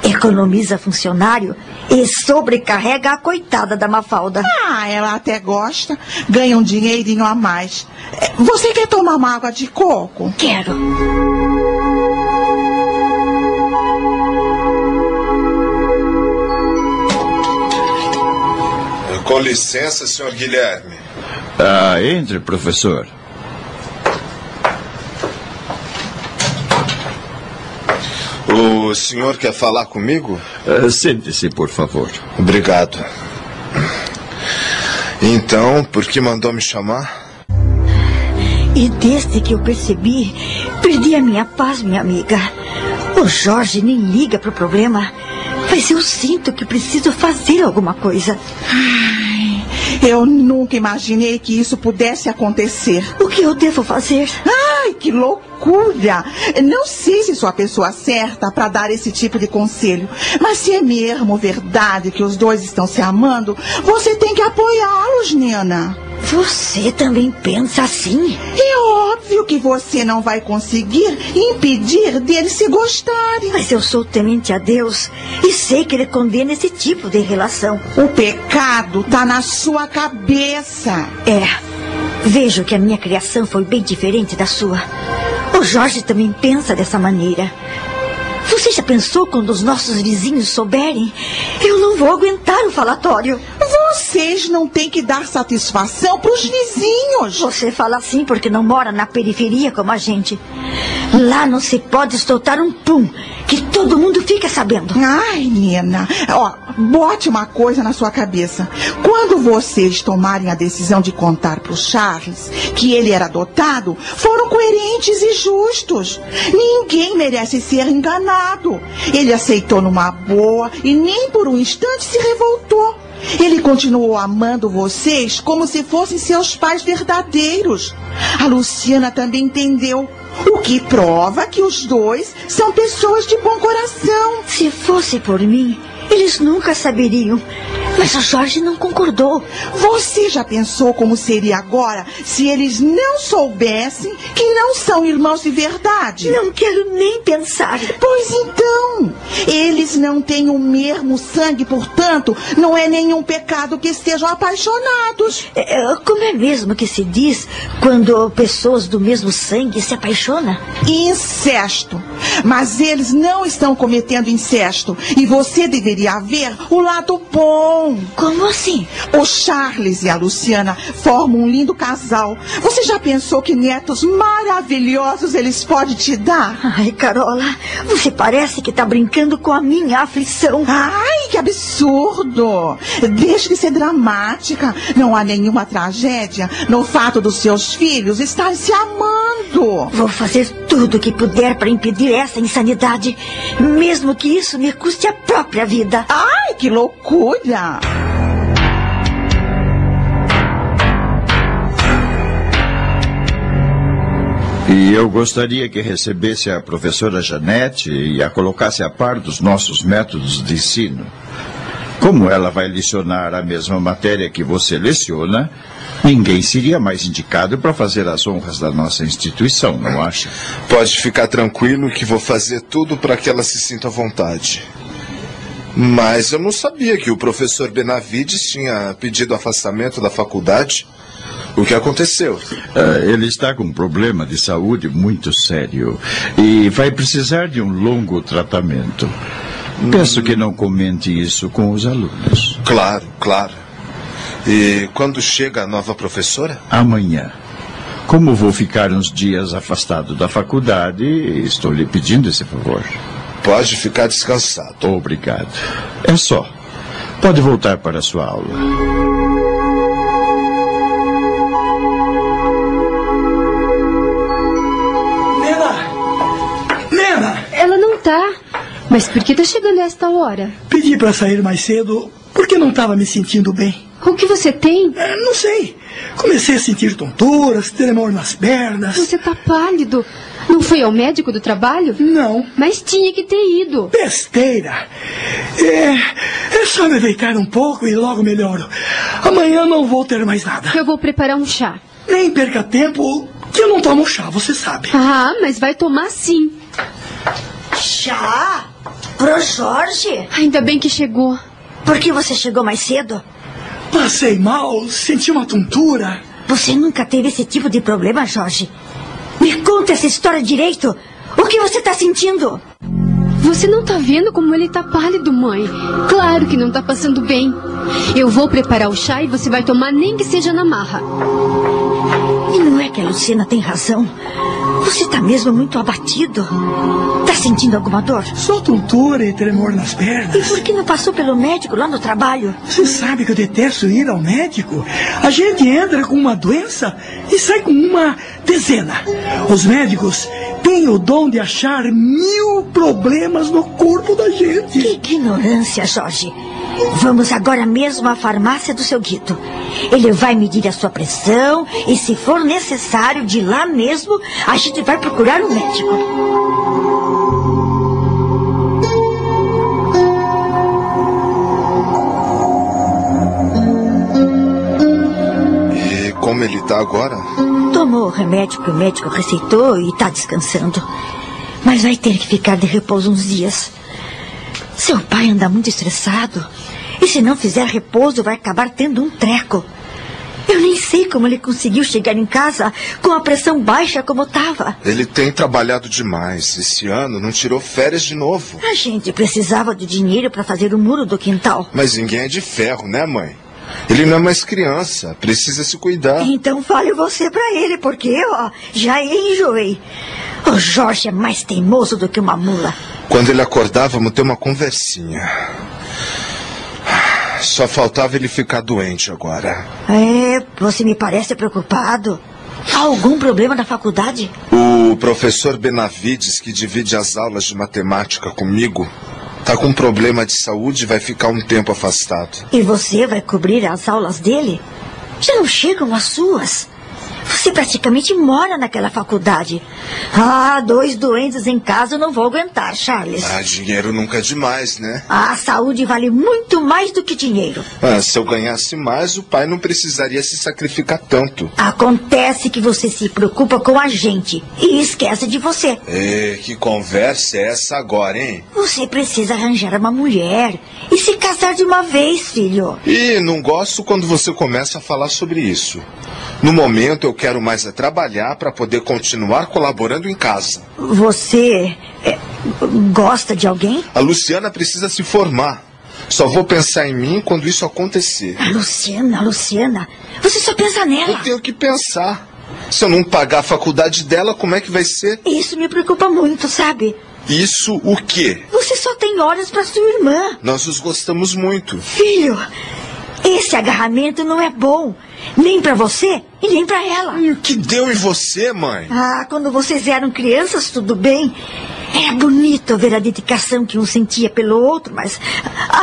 H: Economiza funcionário e sobrecarrega a coitada da Mafalda.
K: Ah, ela até gosta. Ganha um dinheirinho a mais. É, Você quer tomar uma água de coco?
H: Quero.
F: Com licença, senhor Guilherme.
J: Ah, entre, professor.
F: O senhor quer falar comigo?
J: Ah, Sente-se, por favor.
F: Obrigado. Então, por que mandou me chamar?
H: E desde que eu percebi, perdi a minha paz, minha amiga. O Jorge nem liga pro problema. Mas eu sinto que preciso fazer alguma coisa.
K: Eu nunca imaginei que isso pudesse acontecer.
H: O que eu devo fazer?
K: Ai, que loucura! Não sei se sou a pessoa certa para dar esse tipo de conselho, mas se é mesmo verdade que os dois estão se amando, você tem que apoiá-los, Nina.
H: Você também pensa assim?
K: É óbvio que você não vai conseguir impedir deles se gostarem.
H: Mas eu sou temente a Deus e sei que ele condena esse tipo de relação.
K: O pecado tá na sua cabeça.
H: É. Vejo que a minha criação foi bem diferente da sua. O Jorge também pensa dessa maneira. Você já pensou quando os nossos vizinhos souberem? Eu não vou aguentar o falatório.
K: Vocês não têm que dar satisfação pros vizinhos.
H: Você fala assim porque não mora na periferia como a gente. Lá não se pode soltar um pum, que todo mundo fica sabendo.
K: Ai, Nina, ó, bote uma coisa na sua cabeça. Quando vocês tomarem a decisão de contar pro Charles que ele era adotado, foram coerentes e justos. Ninguém merece ser enganado. Ele aceitou numa boa e nem por um instante se revoltou. Ele continuou amando vocês como se fossem seus pais verdadeiros. A Luciana também entendeu. O que prova que os dois são pessoas de bom coração.
H: Se fosse por mim, eles nunca saberiam. Mas o Jorge não concordou.
K: Você já pensou como seria agora se eles não soubessem que não são irmãos de verdade?
H: Não quero nem pensar.
K: Pois então, eles não têm o mesmo sangue, portanto, não é nenhum pecado que estejam apaixonados.
H: É, como é mesmo que se diz quando pessoas do mesmo sangue se apaixonam?
K: Incesto. Mas eles não estão cometendo incesto. E você deveria ver o lado bom.
H: Como assim?
K: O Charles e a Luciana formam um lindo casal. Você já pensou que netos maravilhosos eles podem te dar?
H: Ai, Carola, você parece que tá brincando com a minha aflição.
K: Ai, que absurdo! Deixe de ser dramática. Não há nenhuma tragédia no fato dos seus filhos estarem se amando.
H: Vou fazer tudo o que puder para impedir essa insanidade, mesmo que isso me custe a própria vida.
K: Ai, que loucura!
J: E eu gostaria que recebesse a professora Janete e a colocasse a par dos nossos métodos de ensino. Como ela vai lecionar a mesma matéria que você leciona, ninguém seria mais indicado para fazer as honras da nossa instituição, não acha?
F: Pode ficar tranquilo que vou fazer tudo para que ela se sinta à vontade. Mas eu não sabia que o professor Benavides tinha pedido afastamento da faculdade. O que aconteceu?
J: Ah, ele está com um problema de saúde muito sério e vai precisar de um longo tratamento. Peço que não comente isso com os alunos.
F: Claro, claro. E quando chega a nova professora?
J: Amanhã. Como vou ficar uns dias afastado da faculdade, estou lhe pedindo esse favor.
F: Pode ficar descansado.
J: Obrigado. É só. Pode voltar para a sua aula.
G: Nena! Nena!
D: Ela não tá. Mas por que tá chegando a esta hora?
G: Pedi para sair mais cedo porque não estava me sentindo bem.
D: O que você tem?
G: É, não sei. Comecei a sentir tonturas, tremor nas pernas.
D: Você tá pálido. Não foi ao médico do trabalho?
G: Não.
D: Mas tinha que ter ido.
G: Besteira. É, é só me deitar um pouco e logo melhoro. Amanhã não vou ter mais nada.
D: Eu vou preparar um chá.
G: Nem perca tempo, que eu não tomo chá, você sabe.
D: Ah, mas vai tomar sim.
H: Chá? Pro Jorge?
D: Ainda bem que chegou.
H: Por que você chegou mais cedo?
G: Passei mal, senti uma tontura.
H: Você nunca teve esse tipo de problema, Jorge? Me conta essa história direito. O que você está sentindo?
D: Você não tá vendo como ele tá pálido, mãe? Claro que não tá passando bem. Eu vou preparar o chá e você vai tomar nem que seja na marra.
H: E não é que a Luciana tem razão? Você tá mesmo muito abatido. Tá sentindo alguma dor?
G: Só tontura e tremor nas
H: E
G: pernas.
H: por que não passou pelo médico lá no trabalho?
G: Você sabe que eu detesto ir ao médico. A gente entra com uma doença e sai com uma dezena. Os médicos têm o dom de achar mil problemas no corpo da gente.
H: Que ignorância, Jorge. Vamos agora mesmo à farmácia do seu Guido. Ele vai medir a sua pressão e, se for necessário, de lá mesmo, a gente vai procurar um médico.
F: E como ele tá agora?
H: Tomou o remédio que o médico receitou e está descansando. Mas vai ter que ficar de repouso uns dias. Seu pai anda muito estressado. E se não fizer repouso, vai acabar tendo um treco. Eu nem sei como ele conseguiu chegar em casa com a pressão baixa como estava.
F: Ele tem trabalhado demais. Esse ano não tirou férias de novo.
H: A gente precisava de dinheiro para fazer o muro do quintal.
F: Mas ninguém é de ferro, né, mãe? Ele não é mais criança. Precisa se cuidar.
H: Então fale você para ele, porque eu ó, já enjoei. O Jorge é mais teimoso do que uma mula.
F: Quando ele acordar, vamos ter uma conversinha. Só faltava ele ficar doente agora.
H: É, você me parece preocupado. Há algum problema na faculdade?
F: O professor Benavides, que divide as aulas de matemática comigo, tá com problema de saúde e vai ficar um tempo afastado.
H: E você vai cobrir as aulas dele? Já não chegam as suas. Você praticamente mora naquela faculdade. Ah, dois doentes em casa eu não vou aguentar, Charles.
F: Ah, dinheiro nunca é demais, né?
H: A saúde vale muito mais do que dinheiro.
F: Ah, se eu ganhasse mais, o pai não precisaria se sacrificar tanto.
H: Acontece que você se preocupa com a gente e esquece de você.
F: Ê, que conversa é essa agora, hein?
H: Você precisa arranjar uma mulher e se de uma vez, filho.
F: E não gosto quando você começa a falar sobre isso. No momento, eu quero mais é trabalhar para poder continuar colaborando em casa.
H: Você é, gosta de alguém?
F: A Luciana precisa se formar. Só vou pensar em mim quando isso acontecer.
H: A Luciana, a Luciana. Você só pensa nela.
F: Eu tenho que pensar. Se eu não pagar a faculdade dela, como é que vai ser?
H: Isso me preocupa muito, sabe?
F: Isso o quê?
H: Você só tem horas para sua irmã.
F: Nós os gostamos muito.
H: Filho, esse agarramento não é bom. Nem para você e nem para ela.
F: E o que deu em você, mãe?
H: Ah, quando vocês eram crianças, tudo bem. Era bonito ver a dedicação que um sentia pelo outro, mas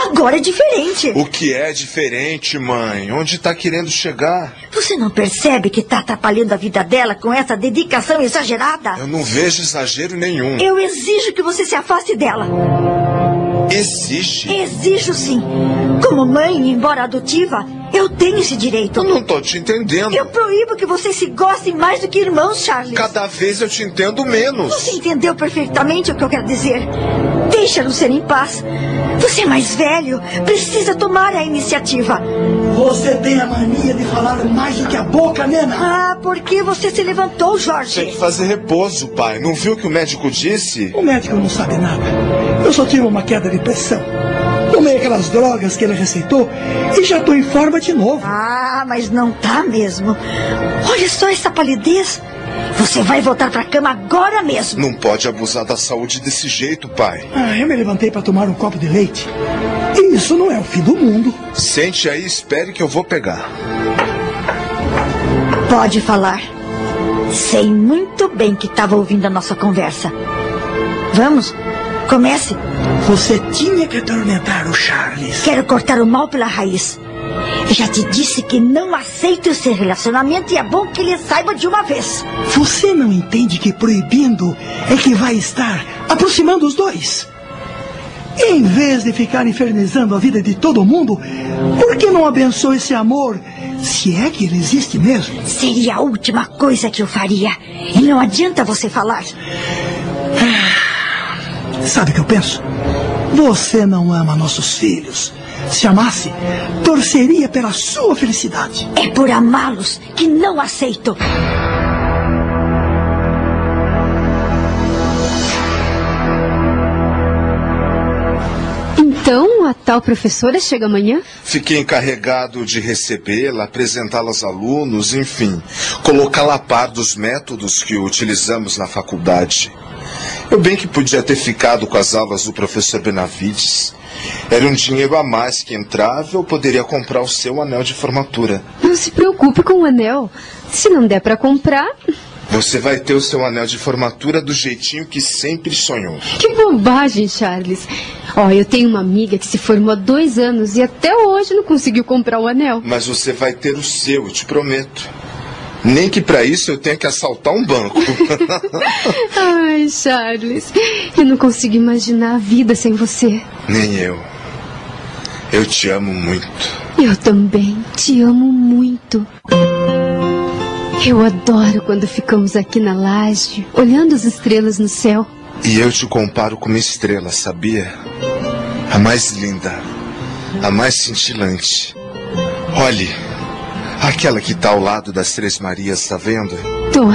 H: agora é diferente.
F: O que é diferente, mãe? Onde está querendo chegar?
H: Você não percebe que está atrapalhando a vida dela com essa dedicação exagerada?
F: Eu não vejo exagero nenhum.
H: Eu exijo que você se afaste dela.
F: Exige?
H: Exijo sim. Como mãe, embora adotiva, eu tenho esse direito.
F: Eu não tô te entendendo.
H: Eu proíbo que vocês se gostem mais do que irmãos, Charles.
F: Cada vez eu te entendo menos.
H: Você entendeu perfeitamente o que eu quero dizer. Deixa-no ser em paz. Você é mais velho, precisa tomar a iniciativa.
G: Você tem a mania de falar mais do que a boca, Nena.
H: Ah, por que você se levantou, Jorge?
F: Tem que fazer repouso, pai. Não viu o que o médico disse?
G: O médico não sabe nada. Eu só tive uma queda de pressão. Tomei aquelas drogas que ele receitou e já estou em forma de novo.
H: Ah, mas não tá mesmo. Olha só essa palidez. Você vai voltar pra cama agora mesmo.
F: Não pode abusar da saúde desse jeito, pai.
G: Ah, eu me levantei para tomar um copo de leite. E isso não é o fim do mundo.
F: Sente aí e espere que eu vou pegar.
H: Pode falar. Sei muito bem que estava ouvindo a nossa conversa. Vamos, comece.
G: Você tinha que atormentar o Charles.
H: Quero cortar o mal pela raiz. Já te disse que não aceito esse relacionamento e é bom que ele saiba de uma vez.
G: Você não entende que proibindo é que vai estar aproximando os dois? Em vez de ficar infernizando a vida de todo mundo, por que não abençoa esse amor, se é que ele existe mesmo?
H: Seria a última coisa que eu faria. E não adianta você falar.
G: Sabe o que eu penso? Você não ama nossos filhos. Se amasse, torceria pela sua felicidade.
H: É por amá-los que não aceito.
D: Então, a tal professora chega amanhã?
F: Fiquei encarregado de recebê-la, apresentá-la aos alunos, enfim, colocá-la a par dos métodos que utilizamos na faculdade. Eu bem que podia ter ficado com as aulas do professor Benavides. Era um dinheiro a mais que entrava, eu poderia comprar o seu anel de formatura.
D: Não se preocupe com o anel. Se não der para comprar.
F: Você vai ter o seu anel de formatura do jeitinho que sempre sonhou.
D: Que bobagem, Charles. Ó, eu tenho uma amiga que se formou há dois anos e até hoje não conseguiu comprar o anel.
F: Mas você vai ter o seu, eu te prometo. Nem que para isso eu tenha que assaltar um banco.
D: Ai, Charles, eu não consigo imaginar a vida sem você.
F: Nem eu. Eu te amo muito.
D: Eu também te amo muito. Eu adoro quando ficamos aqui na laje, olhando as estrelas no céu.
F: E eu te comparo com uma estrela, sabia? A mais linda, a mais cintilante. Olhe, aquela que está ao lado das Três Marias, está vendo?
D: Tô.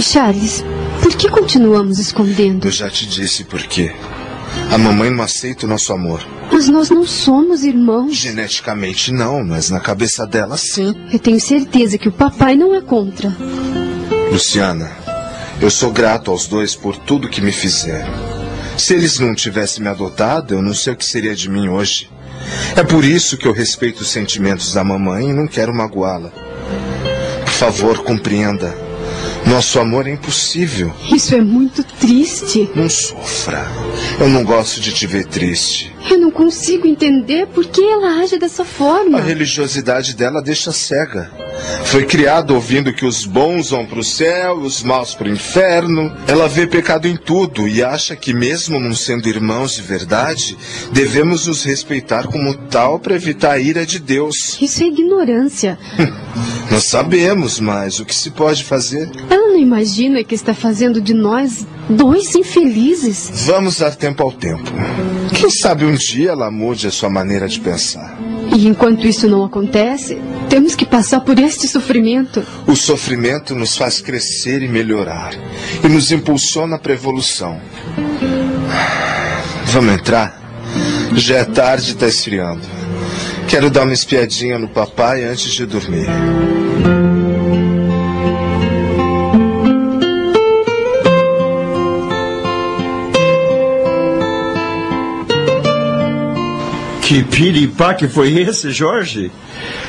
D: Charles, por que continuamos escondendo?
F: Eu já te disse por quê. A mamãe não aceita o nosso amor.
D: Mas nós não somos irmãos.
F: Geneticamente não, mas na cabeça dela sim.
D: Eu tenho certeza que o papai não é contra.
F: Luciana, eu sou grato aos dois por tudo que me fizeram. Se eles não tivessem me adotado, eu não sei o que seria de mim hoje. É por isso que eu respeito os sentimentos da mamãe e não quero magoá-la. Por favor, compreenda. Nosso amor é impossível.
D: Isso é muito triste.
F: Não sofra. Eu não gosto de te ver triste.
D: Eu não consigo entender por que ela age dessa forma.
F: A religiosidade dela deixa cega. Foi criada ouvindo que os bons vão para o céu, os maus para o inferno. Ela vê pecado em tudo e acha que, mesmo não sendo irmãos de verdade, devemos nos respeitar como tal para evitar a ira de Deus.
D: Isso é ignorância.
F: Nós sabemos, mas o que se pode fazer?
D: Ela não imagina que está fazendo de nós dois infelizes.
F: Vamos dar tempo ao tempo. Quem sabe um dia ela mude a sua maneira de pensar.
D: E enquanto isso não acontece, temos que passar por este sofrimento.
F: O sofrimento nos faz crescer e melhorar. E nos impulsiona para a evolução. Vamos entrar? Já é tarde e está esfriando. Quero dar uma espiadinha no papai antes de dormir.
J: Que piripá que foi esse, Jorge?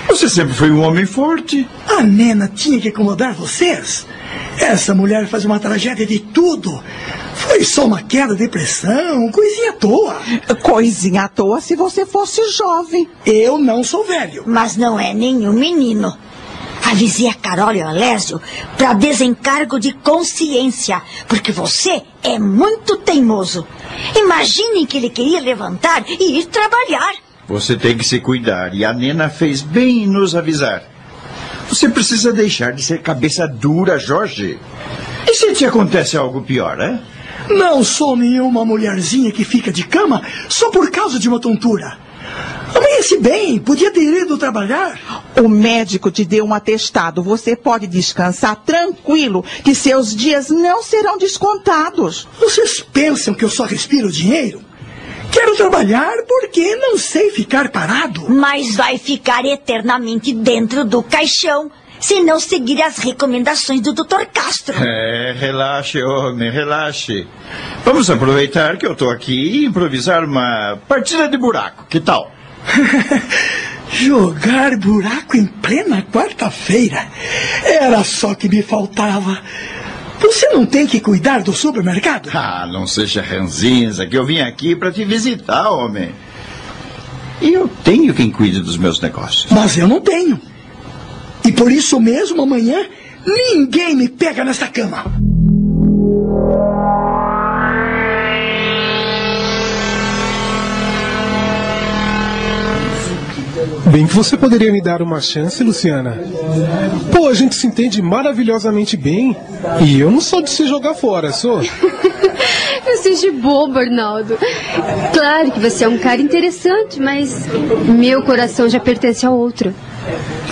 J: Você sempre foi um homem forte.
G: A nena tinha que acomodar vocês. Essa mulher faz uma tragédia de tudo. Foi só uma queda, depressão, coisinha à toa.
K: Coisinha à toa se você fosse jovem.
G: Eu não sou velho.
H: Mas não é nenhum menino. Avisei a Carol e o Alésio para desencargo de consciência, porque você é muito teimoso. Imaginem que ele queria levantar e ir trabalhar.
J: Você tem que se cuidar e a Nena fez bem em nos avisar. Você precisa deixar de ser cabeça dura, Jorge. E se te acontece algo pior, é?
G: Não sou nenhuma mulherzinha que fica de cama só por causa de uma tontura. Amanhece bem, podia ter ido trabalhar.
K: O médico te deu um atestado. Você pode descansar tranquilo que seus dias não serão descontados.
G: Vocês pensam que eu só respiro dinheiro? Quero trabalhar porque não sei ficar parado.
H: Mas vai ficar eternamente dentro do caixão se não seguir as recomendações do Dr. Castro.
J: É, relaxe, homem, relaxe. Vamos aproveitar que eu estou aqui e improvisar uma partida de buraco. Que tal?
G: Jogar buraco em plena quarta-feira. Era só que me faltava. Você não tem que cuidar do supermercado?
J: Ah, não seja ranzinza, que eu vim aqui para te visitar, homem. Eu tenho quem cuide dos meus negócios.
G: Mas eu não tenho. E por isso mesmo, amanhã, ninguém me pega nesta cama.
L: Bem que você poderia me dar uma chance, Luciana. Pô, a gente se entende maravilhosamente bem. E eu não sou de se jogar fora, sou.
D: Não seja bobo, Arnaldo. Claro que você é um cara interessante, mas meu coração já pertence a outro.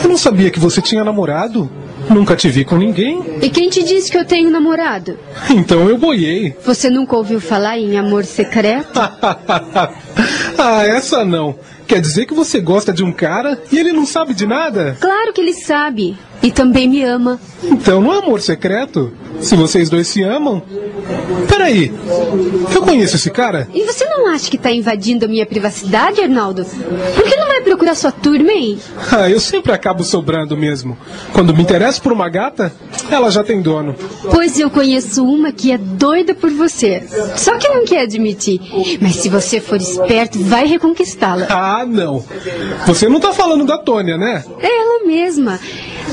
L: Eu não sabia que você tinha namorado. Nunca te vi com ninguém.
D: E quem te disse que eu tenho namorado?
L: Então eu boiei.
D: Você nunca ouviu falar em amor secreto?
L: ah, essa não. Quer dizer que você gosta de um cara e ele não sabe de nada?
D: Claro que ele sabe. E também me ama.
L: Então não é amor secreto? Se vocês dois se amam. Peraí, eu conheço esse cara?
D: E você não acha que está invadindo a minha privacidade, Arnaldo? Por que não vai procurar sua turma, hein?
L: Ah, eu sempre acabo sobrando mesmo. Quando me interesso por uma gata, ela já tem dono.
D: Pois eu conheço uma que é doida por você. Só que não quer admitir. Mas se você for esperto, vai reconquistá-la.
L: Ah, não. Você não está falando da Tônia, né?
D: É ela mesma.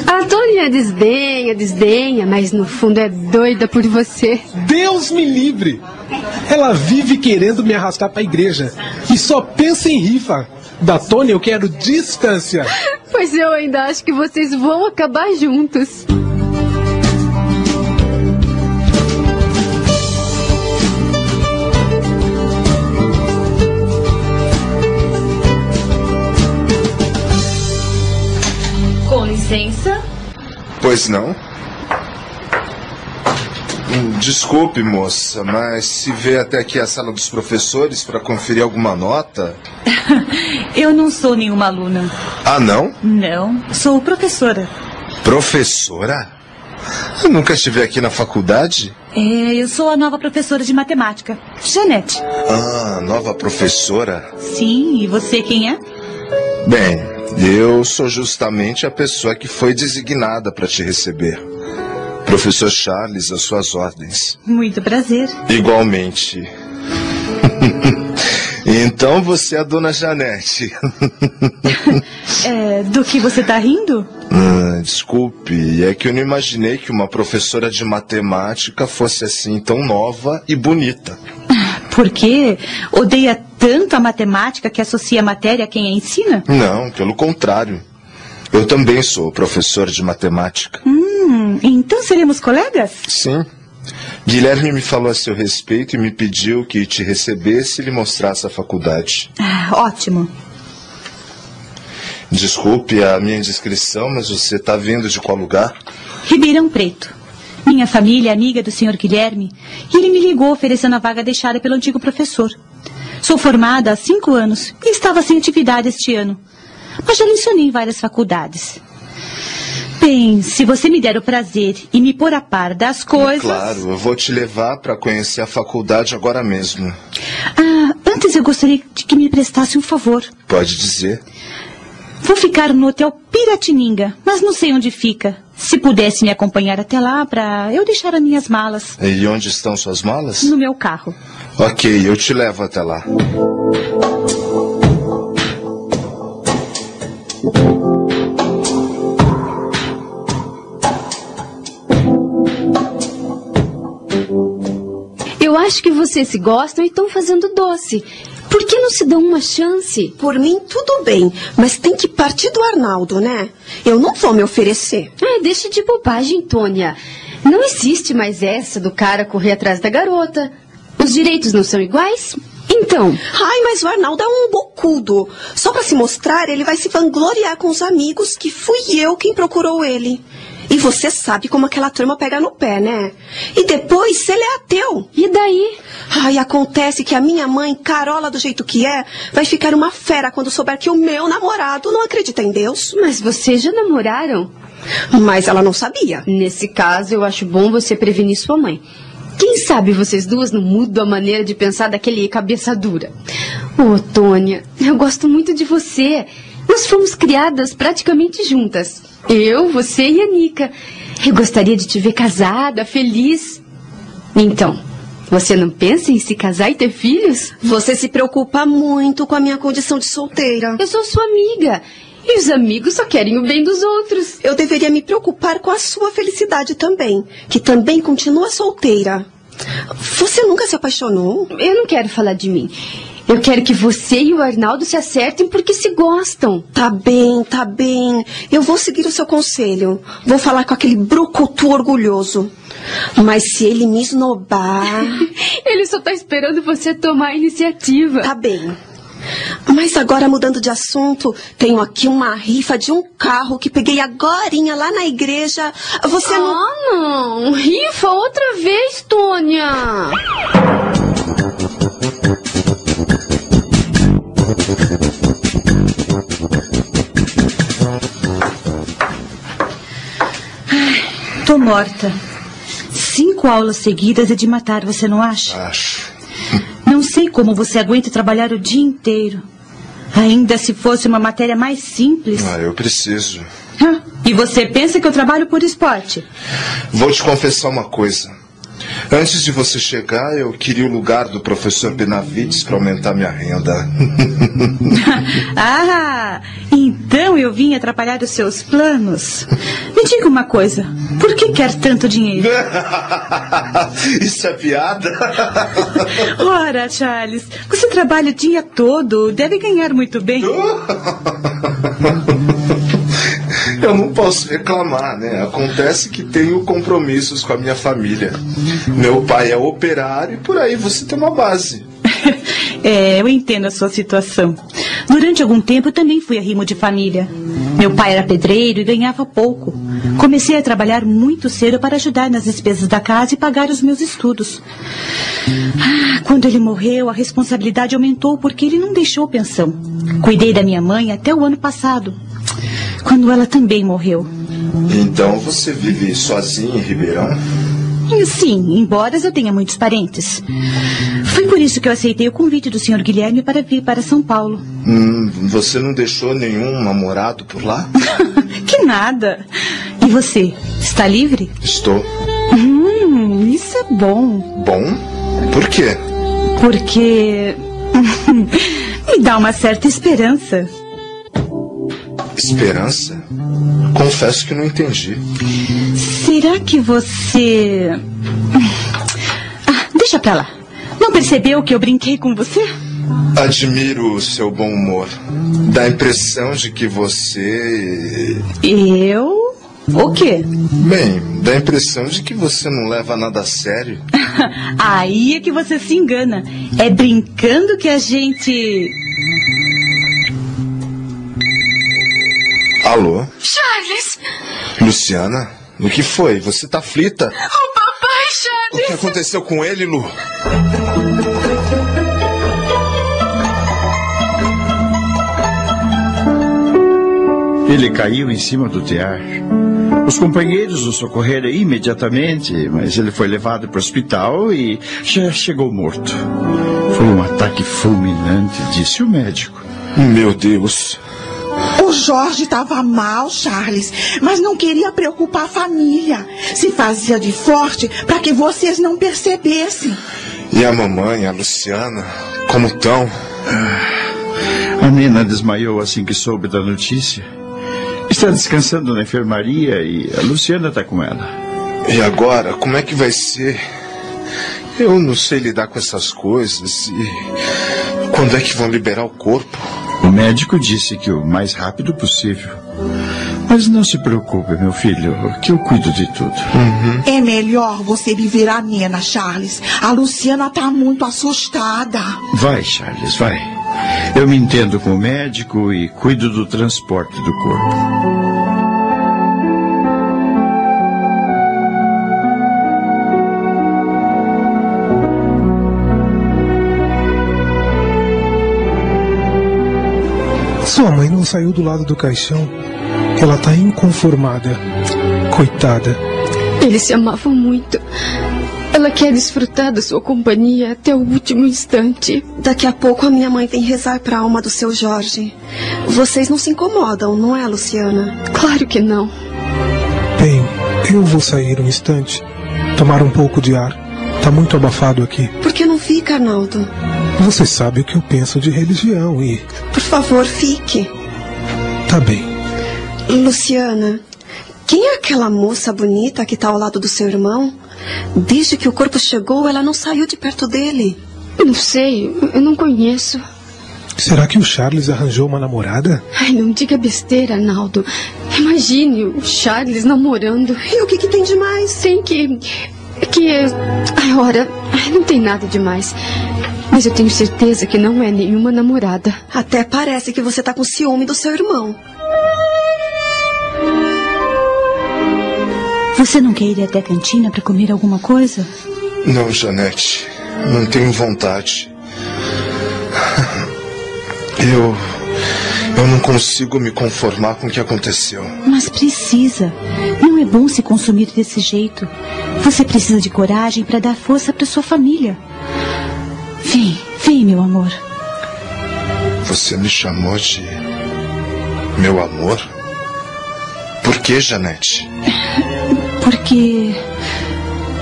D: A Tônia desdenha, desdenha, mas no fundo é doida por você.
L: Deus me livre! Ela vive querendo me arrastar para a igreja e só pensa em rifa. Da Tônia eu quero distância.
D: Pois eu ainda acho que vocês vão acabar juntos.
F: Pois não? Hum, Desculpe, moça, mas se vê até aqui a sala dos professores para conferir alguma nota.
M: Eu não sou nenhuma aluna.
F: Ah, não?
M: Não, sou professora.
F: Professora? Eu nunca estive aqui na faculdade?
M: É, eu sou a nova professora de matemática, Janete.
F: Ah, nova professora?
M: Sim, e você quem é?
F: Bem, eu sou justamente a pessoa que foi designada para te receber. Professor Charles, às suas ordens.
M: Muito prazer.
F: Igualmente. então você é a dona Janete.
M: É, do que você tá rindo?
F: Ah, desculpe, é que eu não imaginei que uma professora de matemática fosse assim tão nova e bonita.
M: Por quê? Odeia tanto a matemática que associa a matéria a quem a ensina?
F: Não, pelo contrário. Eu também sou professor de matemática.
M: Hum, então seremos colegas?
F: Sim. Guilherme me falou a seu respeito e me pediu que te recebesse e lhe mostrasse a faculdade.
M: Ah, ótimo.
F: Desculpe a minha indiscrição, mas você está vindo de qual lugar?
M: Ribeirão Preto. Minha família é amiga do senhor Guilherme e ele me ligou oferecendo a vaga deixada pelo antigo professor. Sou formada há cinco anos e estava sem atividade este ano, mas já lecionei em várias faculdades. Bem, se você me der o prazer e me pôr a par das coisas.
F: Claro, eu vou te levar para conhecer a faculdade agora mesmo.
M: Ah, antes eu gostaria de que me prestasse um favor.
F: Pode dizer.
M: Vou ficar no Hotel Piratininga, mas não sei onde fica. Se pudesse me acompanhar até lá para eu deixar as minhas malas
F: E onde estão suas malas?
M: no meu carro.
F: Ok, eu te levo até lá.
D: Eu acho que vocês se gostam e estão fazendo doce. Por que não se dão uma chance?
C: Por mim, tudo bem, mas tem que partir do Arnaldo, né? Eu não vou me oferecer.
D: Ah, deixa de bobagem, Tônia. Não existe mais essa do cara correr atrás da garota. Os direitos não são iguais? Então,
C: Ai, mas o Arnaldo é um bocudo. Só pra se mostrar, ele vai se vangloriar com os amigos que fui eu quem procurou ele. E você sabe como aquela turma pega no pé, né? E depois, se ele é ateu.
D: e daí?
C: Ai, acontece que a minha mãe, Carola do jeito que é, vai ficar uma fera quando souber que o meu namorado não acredita em Deus.
D: Mas vocês já namoraram?
C: Mas ela não sabia.
D: Nesse caso, eu acho bom você prevenir sua mãe. Quem sabe vocês duas não mudam a maneira de pensar daquele cabeça dura. Ô, Tônia, eu gosto muito de você. Nós fomos criadas praticamente juntas. Eu, você e a Nica. Eu gostaria de te ver casada, feliz. Então, Você não pensa em se casar e ter filhos?
C: Você se preocupa muito com a minha condição de solteira.
D: Eu sou sua amiga. E os amigos só querem o bem dos outros.
C: Eu deveria me preocupar com a sua felicidade também, que também continua solteira. Você nunca se apaixonou?
D: Eu não quero falar de mim. Eu quero que você e o Arnaldo se acertem porque se gostam.
C: Tá bem, tá bem. Eu vou seguir o seu conselho. Vou falar com aquele brucutu orgulhoso. Mas se ele me esnobar.
D: ele só tá esperando você tomar a iniciativa.
C: Tá bem. Mas agora, mudando de assunto, tenho aqui uma rifa de um carro que peguei agorinha lá na igreja. Você
D: ah,
C: não.
D: Não! Rifa outra vez, Tônia!
M: Ai, tô morta. Cinco aulas seguidas é de matar, você não acha?
F: Acho.
M: Não sei como você aguenta trabalhar o dia inteiro. Ainda se fosse uma matéria mais simples.
F: Ah, eu preciso.
M: Ah, e você pensa que eu trabalho por esporte?
F: Vou te confessar uma coisa. Antes de você chegar, eu queria o lugar do professor Benavides para aumentar minha renda.
M: ah, então eu vim atrapalhar os seus planos. Me diga uma coisa: por que quer tanto dinheiro?
F: Isso é piada?
M: Ora, Charles, você trabalha o dia todo, deve ganhar muito bem.
F: Eu não posso reclamar, né? Acontece que tenho compromissos com a minha família. Meu pai é operário e por aí você tem uma base.
M: é, eu entendo a sua situação. Durante algum tempo também fui arrimo de família. Meu pai era pedreiro e ganhava pouco. Comecei a trabalhar muito cedo para ajudar nas despesas da casa e pagar os meus estudos. Ah, quando ele morreu, a responsabilidade aumentou porque ele não deixou pensão. Cuidei da minha mãe até o ano passado quando ela também morreu.
F: Então você vive sozinha em Ribeirão?
M: Sim, embora eu tenha muitos parentes. Foi por isso que eu aceitei o convite do Sr. Guilherme para vir para São Paulo.
F: Hum, você não deixou nenhum namorado por lá?
M: que nada. E você, está livre?
F: Estou.
M: Hum, isso é bom.
F: Bom? Por quê?
M: Porque me dá uma certa esperança.
F: Esperança? Confesso que não entendi.
M: Será que você. Ah, deixa pra lá. Não percebeu que eu brinquei com você?
F: Admiro o seu bom humor. Dá a impressão de que você.
M: Eu? O quê?
F: Bem, dá a impressão de que você não leva nada a sério.
M: Aí é que você se engana. É brincando que a gente.
F: Alô?
I: Charles!
F: Luciana? O que foi? Você tá aflita?
I: O papai, Charles!
F: O que aconteceu com ele, Lu?
J: Ele caiu em cima do tear. Os companheiros o socorreram imediatamente, mas ele foi levado para o hospital e já chegou morto. Foi um ataque fulminante, disse o médico.
F: Meu Deus.
K: O Jorge estava mal, Charles, mas não queria preocupar a família. Se fazia de forte para que vocês não percebessem.
F: E a mamãe, a Luciana, como estão?
J: A Nina desmaiou assim que soube da notícia. Está descansando na enfermaria e a Luciana está com ela.
F: E agora, como é que vai ser? Eu não sei lidar com essas coisas. E quando é que vão liberar o corpo?
J: O médico disse que o mais rápido possível. Mas não se preocupe, meu filho, que eu cuido de tudo.
F: Uhum.
K: É melhor você viver a Nena, Charles. A Luciana está muito assustada.
J: Vai, Charles, vai. Eu me entendo com o médico e cuido do transporte do corpo.
L: Sua mãe não saiu do lado do caixão. Ela tá inconformada. Coitada.
D: Eles se amavam muito. Ela quer desfrutar da sua companhia até o último instante.
C: Daqui a pouco a minha mãe vem rezar para a alma do seu Jorge. Vocês não se incomodam, não é, Luciana?
D: Claro que não.
L: Bem, eu vou sair um instante, tomar um pouco de ar. Tá muito abafado aqui.
C: Por que não fica, Arnaldo?
L: Você sabe o que eu penso de religião e.
C: Por favor, fique.
L: Tá bem.
C: Luciana, quem é aquela moça bonita que tá ao lado do seu irmão? Desde que o corpo chegou, ela não saiu de perto dele.
I: Não sei, eu não conheço.
L: Será que o Charles arranjou uma namorada?
I: Ai, não diga besteira, Arnaldo. Imagine o Charles namorando.
C: E o que, que tem de mais?
I: Tem que. que. Ai, ora, não tem nada demais. Mas eu tenho certeza que não é nenhuma namorada.
C: Até parece que você tá com ciúme do seu irmão.
M: Você não quer ir até a cantina para comer alguma coisa?
F: Não, Janete. Não tenho vontade. Eu. Eu não consigo me conformar com o que aconteceu.
M: Mas precisa. Não é bom se consumir desse jeito. Você precisa de coragem para dar força para sua família. Vem, vem, meu amor.
F: Você me chamou de. Meu amor? Por que, Janete?
M: Porque.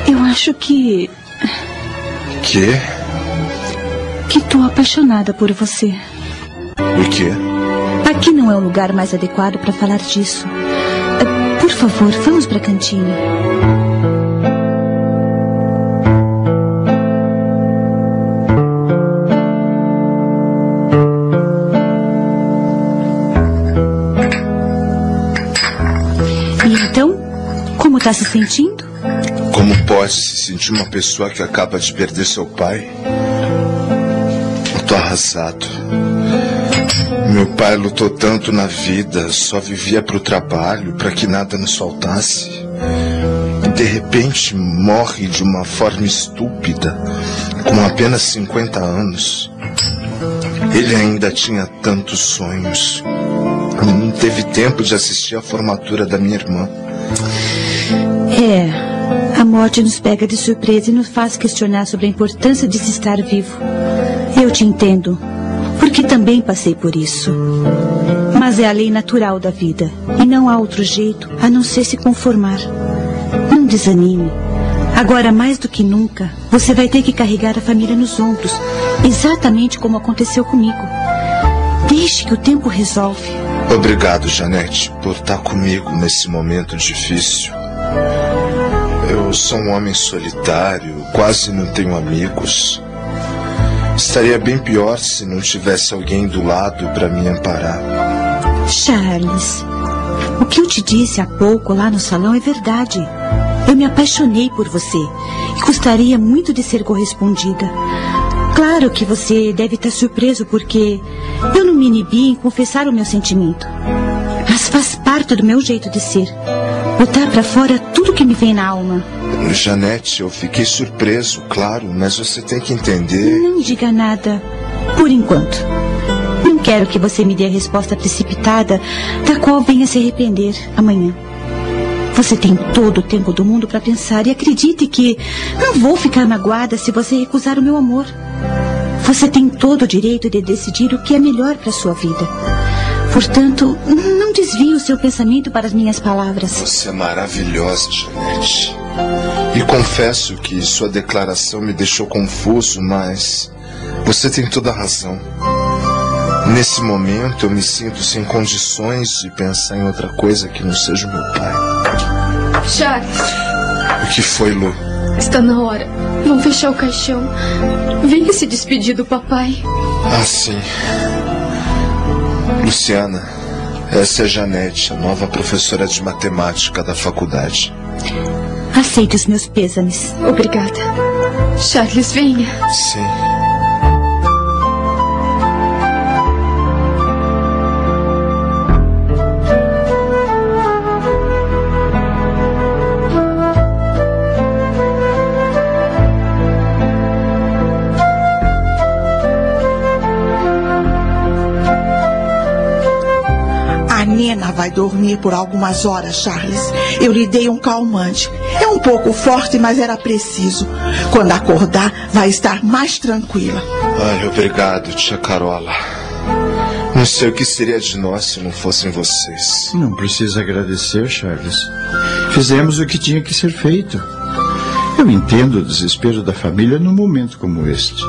M: Eu acho que.
F: Que?
M: que tô apaixonada por você.
F: O quê?
M: Aqui não é o lugar mais adequado para falar disso. Eh, Por favor, vamos para a cantina. Como tá se sentindo?
F: Como pode se sentir uma pessoa que acaba de perder seu pai? Eu arrasado. Meu pai lutou tanto na vida, só vivia pro trabalho, para que nada nos faltasse. E de repente morre de uma forma estúpida, com apenas 50 anos. Ele ainda tinha tantos sonhos. Não teve tempo de assistir à formatura da minha irmã.
M: É, a morte nos pega de surpresa e nos faz questionar sobre a importância de se estar vivo. Eu te entendo, porque também passei por isso. Mas é a lei natural da vida e não há outro jeito a não ser se conformar. Não desanime. Agora, mais do que nunca, você vai ter que carregar a família nos ombros, exatamente como aconteceu comigo. Deixe que o tempo resolve.
F: Obrigado, Janete, por estar comigo nesse momento difícil. Eu sou um homem solitário, quase não tenho amigos. Estaria bem pior se não tivesse alguém do lado para me amparar.
M: Charles, o que eu te disse há pouco lá no salão é verdade. Eu me apaixonei por você e gostaria muito de ser correspondida. Claro que você deve estar surpreso porque eu não me inibi em confessar o meu sentimento. Mas faz parte do meu jeito de ser. Botar para fora tudo que me vem na alma.
F: Janete, eu fiquei surpreso, claro, mas você tem que entender.
M: Não diga nada. Por enquanto. Não quero que você me dê a resposta precipitada, da qual venha se arrepender amanhã. Você tem todo o tempo do mundo para pensar e acredite que não vou ficar magoada se você recusar o meu amor. Você tem todo o direito de decidir o que é melhor para sua vida. Portanto, não desvie o seu pensamento para as minhas palavras.
F: Você é maravilhosa, Janete. E confesso que sua declaração me deixou confuso, mas você tem toda a razão. Nesse momento eu me sinto sem condições de pensar em outra coisa que não seja o meu pai.
I: Charles,
F: O que foi, Lu?
I: está na hora. Vão fechar o caixão. Venha se despedir do papai.
F: Ah, sim. Luciana, essa é a Janete, a nova professora de matemática da faculdade.
M: Aceite os meus pêsames.
I: Obrigada. Charles, venha.
F: Sim.
K: A Nena vai dormir por algumas horas, Charles. Eu lhe dei um calmante. É um pouco forte, mas era preciso. Quando acordar, vai estar mais tranquila.
F: Ai, obrigado, tia Carola. Não sei o que seria de nós se não fossem vocês.
J: Não precisa agradecer, Charles. Fizemos o que tinha que ser feito. Eu entendo o desespero da família num momento como este.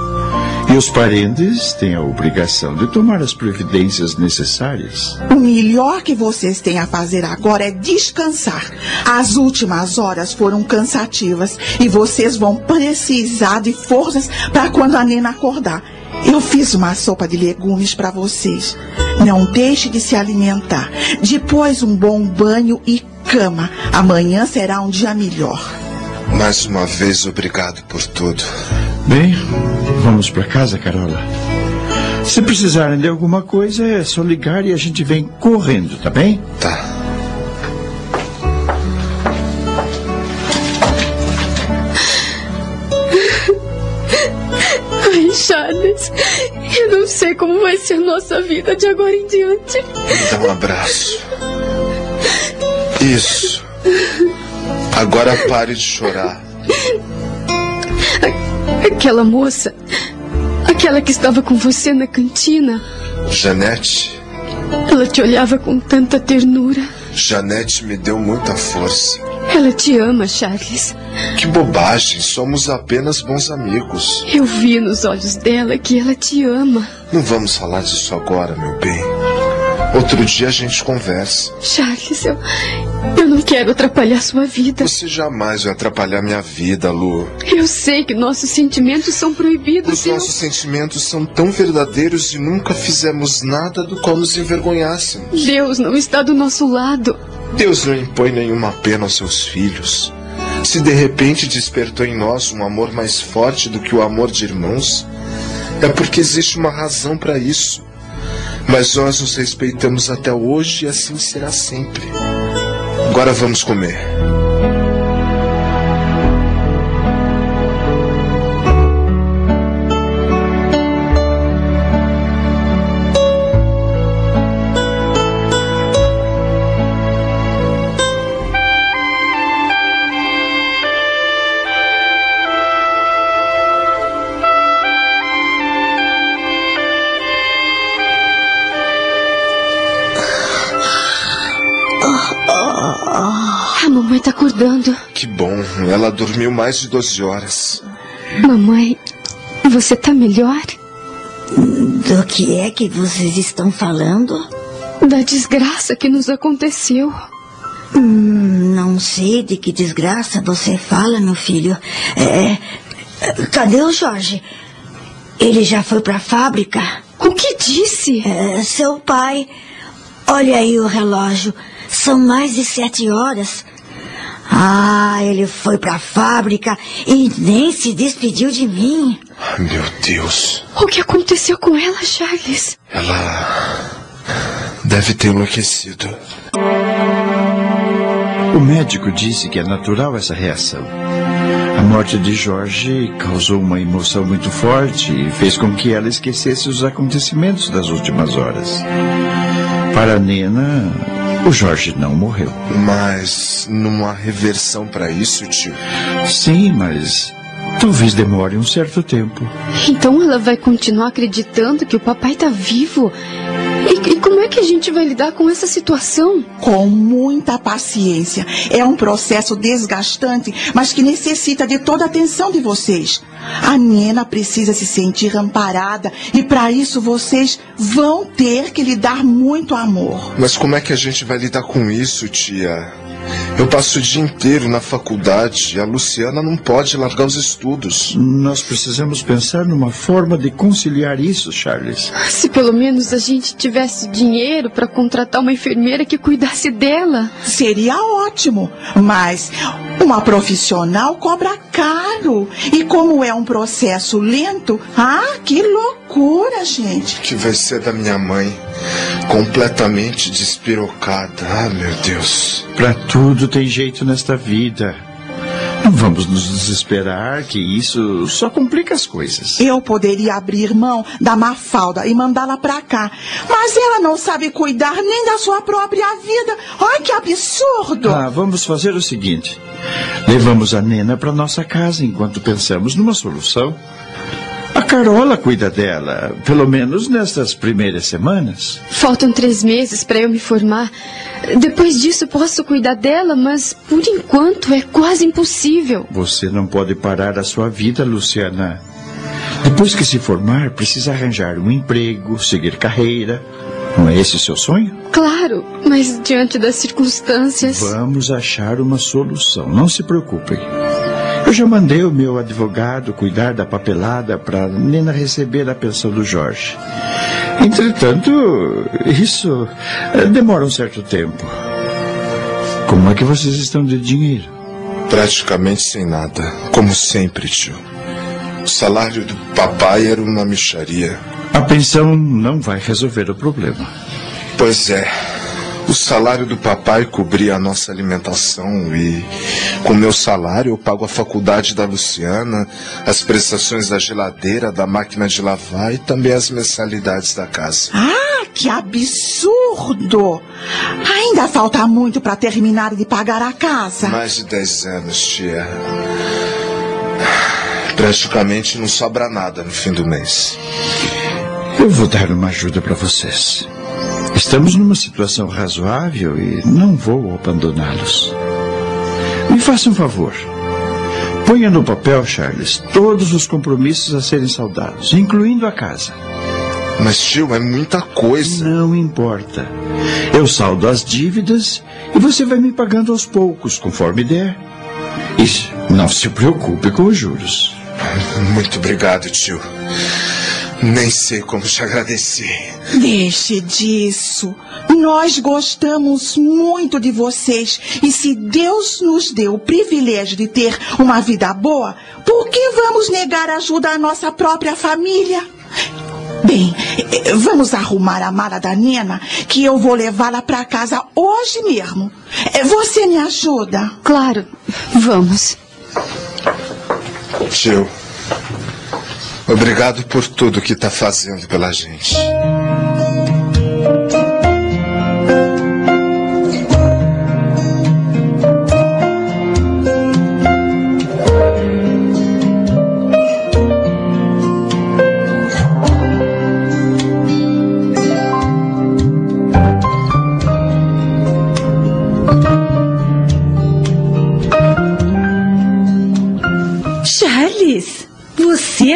J: E os parentes têm a obrigação de tomar as providências necessárias.
K: O melhor que vocês têm a fazer agora é descansar. As últimas horas foram cansativas e vocês vão precisar de forças para quando a Nena acordar. Eu fiz uma sopa de legumes para vocês. Não deixe de se alimentar. Depois um bom banho e cama. Amanhã será um dia melhor.
F: Mais uma vez, obrigado por tudo.
J: Bem, vamos para casa, Carola. Se precisarem de alguma coisa, é só ligar e a gente vem correndo, tá bem?
F: Tá.
D: Ai, Charles, eu não sei como vai ser nossa vida de agora em diante.
F: Me dá um abraço. Isso. Agora pare de chorar.
D: Aquela moça, aquela que estava com você na cantina,
F: Janete.
D: ela te olhava com tanta ternura.
F: Janete me deu muita força.
D: Ela te ama, Charles.
F: Que bobagem, somos apenas bons amigos.
D: Eu vi nos olhos dela que ela te ama.
F: Não vamos falar disso agora, meu bem. Outro dia a gente conversa.
D: Charles, eu, eu não quero atrapalhar sua vida.
F: Você jamais vai atrapalhar minha vida, Lu.
D: Eu sei que nossos sentimentos são proibidos.
F: Os
D: eu-
F: nossos sentimentos são tão verdadeiros e nunca fizemos nada do qual nos envergonhássemos.
D: Deus não está do nosso lado.
F: Deus não impõe nenhuma pena aos seus filhos. Se de repente despertou em nós um amor mais forte do que o amor de irmãos, é porque existe uma razão para isso. Mas nós nos respeitamos até hoje e assim será sempre. Agora vamos comer.
D: Mamãe tá acordando.
F: Que bom, ela dormiu mais de 12 horas.
D: Mamãe, você tá melhor?
H: Do que é que vocês estão falando?
D: Da desgraça que nos aconteceu.
H: Hum, não sei de que desgraça você fala, meu filho. É, cadê o Jorge? Ele já foi para a fábrica?
D: O que disse?
H: É, seu pai. Olha aí o relógio. São mais de sete horas. Ah, ele foi para a fábrica e nem se despediu de mim.
F: Ai, Meu Deus,
D: O que aconteceu com ela, Charles?
F: ela deve ter enlouquecido.
J: O médico disse que é natural essa reação. A morte de Jorge causou uma emoção muito forte e fez com que ela esquecesse os acontecimentos das últimas horas. Para Nena, o Jorge não morreu.
F: Mas não há reversão para isso, tio.
J: Sim, mas talvez demore um certo tempo.
D: Então ela vai continuar acreditando que o papai tá vivo? E, como é que a gente vai lidar com essa situação?
K: Com muita paciência. É um processo desgastante, mas que necessita de toda a atenção de vocês. A Nena precisa se sentir amparada e para isso vocês vão ter que lhe dar muito amor.
F: Mas como é que a gente vai lidar com isso, tia? Eu passo o dia inteiro na faculdade e a Luciana não pode largar os estudos.
J: Nós precisamos pensar numa forma de conciliar isso, Charles.
D: Se pelo menos a gente tivesse dinheiro para contratar uma enfermeira que cuidasse dela.
K: Seria ótimo, mas uma profissional cobra caro. E como é um processo lento, ah, que loucura, gente.
F: O que vai ser da minha mãe? Completamente despirocada. Ah, meu Deus.
J: Para tudo tem jeito nesta vida. Não vamos nos desesperar, que isso só complica as coisas.
K: Eu poderia abrir mão da Mafalda e mandá-la pra cá, mas ela não sabe cuidar nem da sua própria vida. Ai, que absurdo!
J: Ah, vamos fazer o seguinte: levamos a Nena para nossa casa enquanto pensamos numa solução. A Carola cuida dela, pelo menos nestas primeiras semanas.
D: Faltam três meses para eu me formar. Depois disso posso cuidar dela, mas por enquanto é quase impossível.
J: Você não pode parar a sua vida, Luciana. Depois que se formar, precisa arranjar um emprego, seguir carreira. Não é esse seu sonho?
D: Claro, mas diante das circunstâncias.
J: Vamos achar uma solução. Não se preocupem. Eu já mandei o meu advogado cuidar da papelada para Nena receber a pensão do Jorge. Entretanto, isso eh, demora um certo tempo. Como é que vocês estão de dinheiro?
F: Praticamente sem nada, como sempre, tio. O salário do papai era uma micharia.
J: A pensão não vai resolver o problema.
F: Pois é. O salário do papai cobria a nossa alimentação e, com meu salário, eu pago a faculdade da Luciana, as prestações da geladeira, da máquina de lavar e também as mensalidades da casa.
K: Ah, que absurdo! Ainda falta muito para terminar de pagar a casa.
F: Mais de 10 anos, tia. Praticamente não sobra nada no fim do mês.
J: Eu vou dar uma ajuda para vocês. Estamos numa situação razoável e não vou abandoná-los. Me faça um favor. Ponha no papel, Charles, todos os compromissos a serem saudados, incluindo a casa.
F: Mas, tio, é muita coisa.
J: Não importa. Eu saldo as dívidas e você vai me pagando aos poucos, conforme der. E não se preocupe com os juros.
F: Muito obrigado, tio. Nem sei como te agradecer.
K: Deixe disso. Nós gostamos muito de vocês. E se Deus nos deu o privilégio de ter uma vida boa, por que vamos negar ajuda à nossa própria família? Bem, vamos arrumar a mala da Nena, que eu vou levá-la para casa hoje mesmo. Eh, Você me ajuda?
D: Claro, vamos.
F: Tio, obrigado por tudo que está fazendo pela gente.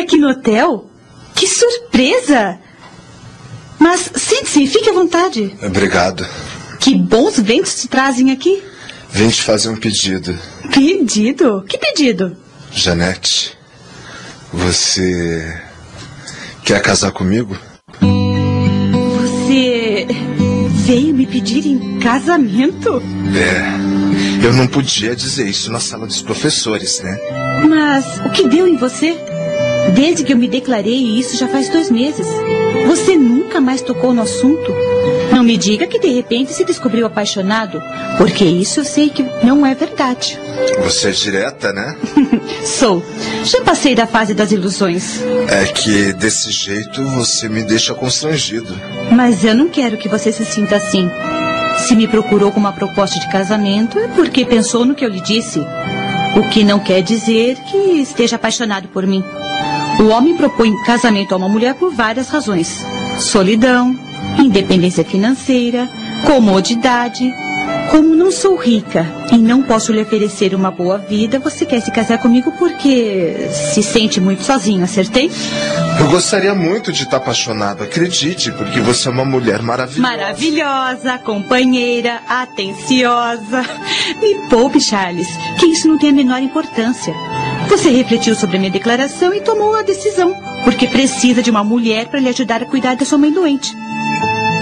M: Aqui no hotel? Que surpresa! Mas sente-se, fique à vontade.
F: Obrigado.
M: Que bons ventos te trazem aqui.
F: Vim te fazer um pedido.
M: Pedido? Que pedido?
F: Janete, você quer casar comigo?
M: Você veio me pedir em casamento?
F: É. Eu não podia dizer isso na sala dos professores, né?
M: Mas o que deu em você? Desde que eu me declarei, isso já faz dois meses. Você nunca mais tocou no assunto. Não me diga que de repente se descobriu apaixonado, porque isso eu sei que não é verdade.
F: Você é direta, né?
M: Sou. Já passei da fase das ilusões.
F: É que desse jeito você me deixa constrangido.
M: Mas eu não quero que você se sinta assim. Se me procurou com uma proposta de casamento, é porque pensou no que eu lhe disse. O que não quer dizer que esteja apaixonado por mim. O homem propõe casamento a uma mulher por várias razões: solidão, independência financeira, comodidade. Como não sou rica e não posso lhe oferecer uma boa vida, você quer se casar comigo porque se sente muito sozinho, acertei?
F: Eu gostaria muito de estar apaixonado, acredite, porque você é uma mulher maravilhosa.
M: Maravilhosa, companheira, atenciosa. Me poupe, Charles, que isso não tem a menor importância. Você refletiu sobre a minha declaração e tomou a decisão, porque precisa de uma mulher para lhe ajudar a cuidar da sua mãe doente.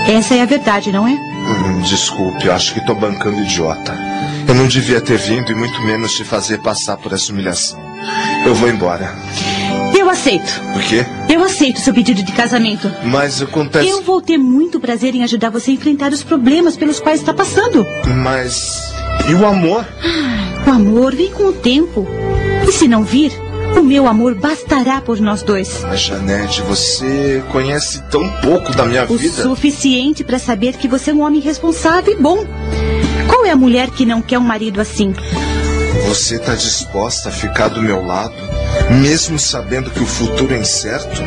M: Essa é a verdade, não é?
F: Hum, desculpe, eu acho que estou bancando idiota. Eu não devia ter vindo e muito menos te fazer passar por essa humilhação. Eu vou embora.
M: Eu aceito.
F: Por quê?
M: Eu aceito seu pedido de casamento.
F: Mas acontece.
M: Eu vou ter muito prazer em ajudar você a enfrentar os problemas pelos quais está passando.
F: Mas. E o amor?
M: O amor vem com o tempo. E se não vir, o meu amor bastará por nós dois.
F: Mas, Janete, você conhece tão pouco da minha
M: O
F: vida.
M: suficiente para saber que você é um homem responsável e bom. Qual é a mulher que não quer um marido assim?
F: Você está disposta a ficar do meu lado, mesmo sabendo que o futuro é incerto?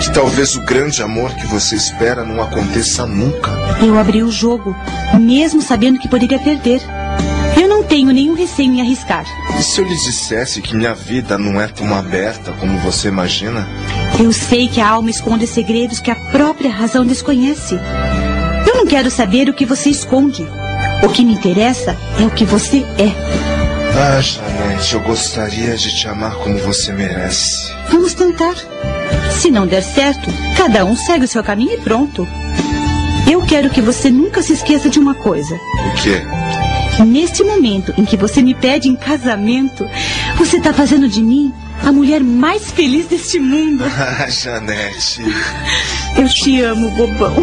F: Que talvez o grande amor que você espera não aconteça nunca?
M: Eu abri o jogo, mesmo sabendo que poderia perder. Tenho nenhum receio em arriscar.
F: E se eu lhe dissesse que minha vida não é tão aberta como você imagina?
M: Eu sei que a alma esconde segredos que a própria razão desconhece. Eu não quero saber o que você esconde. O que me interessa é o que você é.
F: Ah, Janete, eu gostaria de te amar como você merece.
M: Vamos tentar. Se não der certo, cada um segue o seu caminho e pronto. Eu quero que você nunca se esqueça de uma coisa.
F: O quê?
M: Neste momento em que você me pede em casamento, você está fazendo de mim a mulher mais feliz deste mundo.
F: Ah, Janete.
M: Eu te amo, bobão.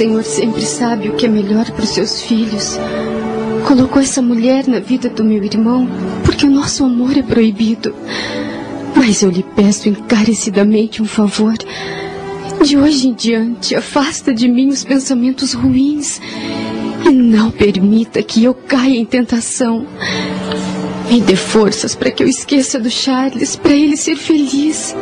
D: Senhor sempre sabe o que é melhor para os seus filhos. Colocou essa mulher na vida do meu irmão porque o nosso amor é proibido. Mas eu lhe peço encarecidamente um favor. De hoje em diante, afasta de mim os pensamentos ruins e não permita que eu caia em tentação. Me dê forças para que eu esqueça do Charles, para ele ser feliz.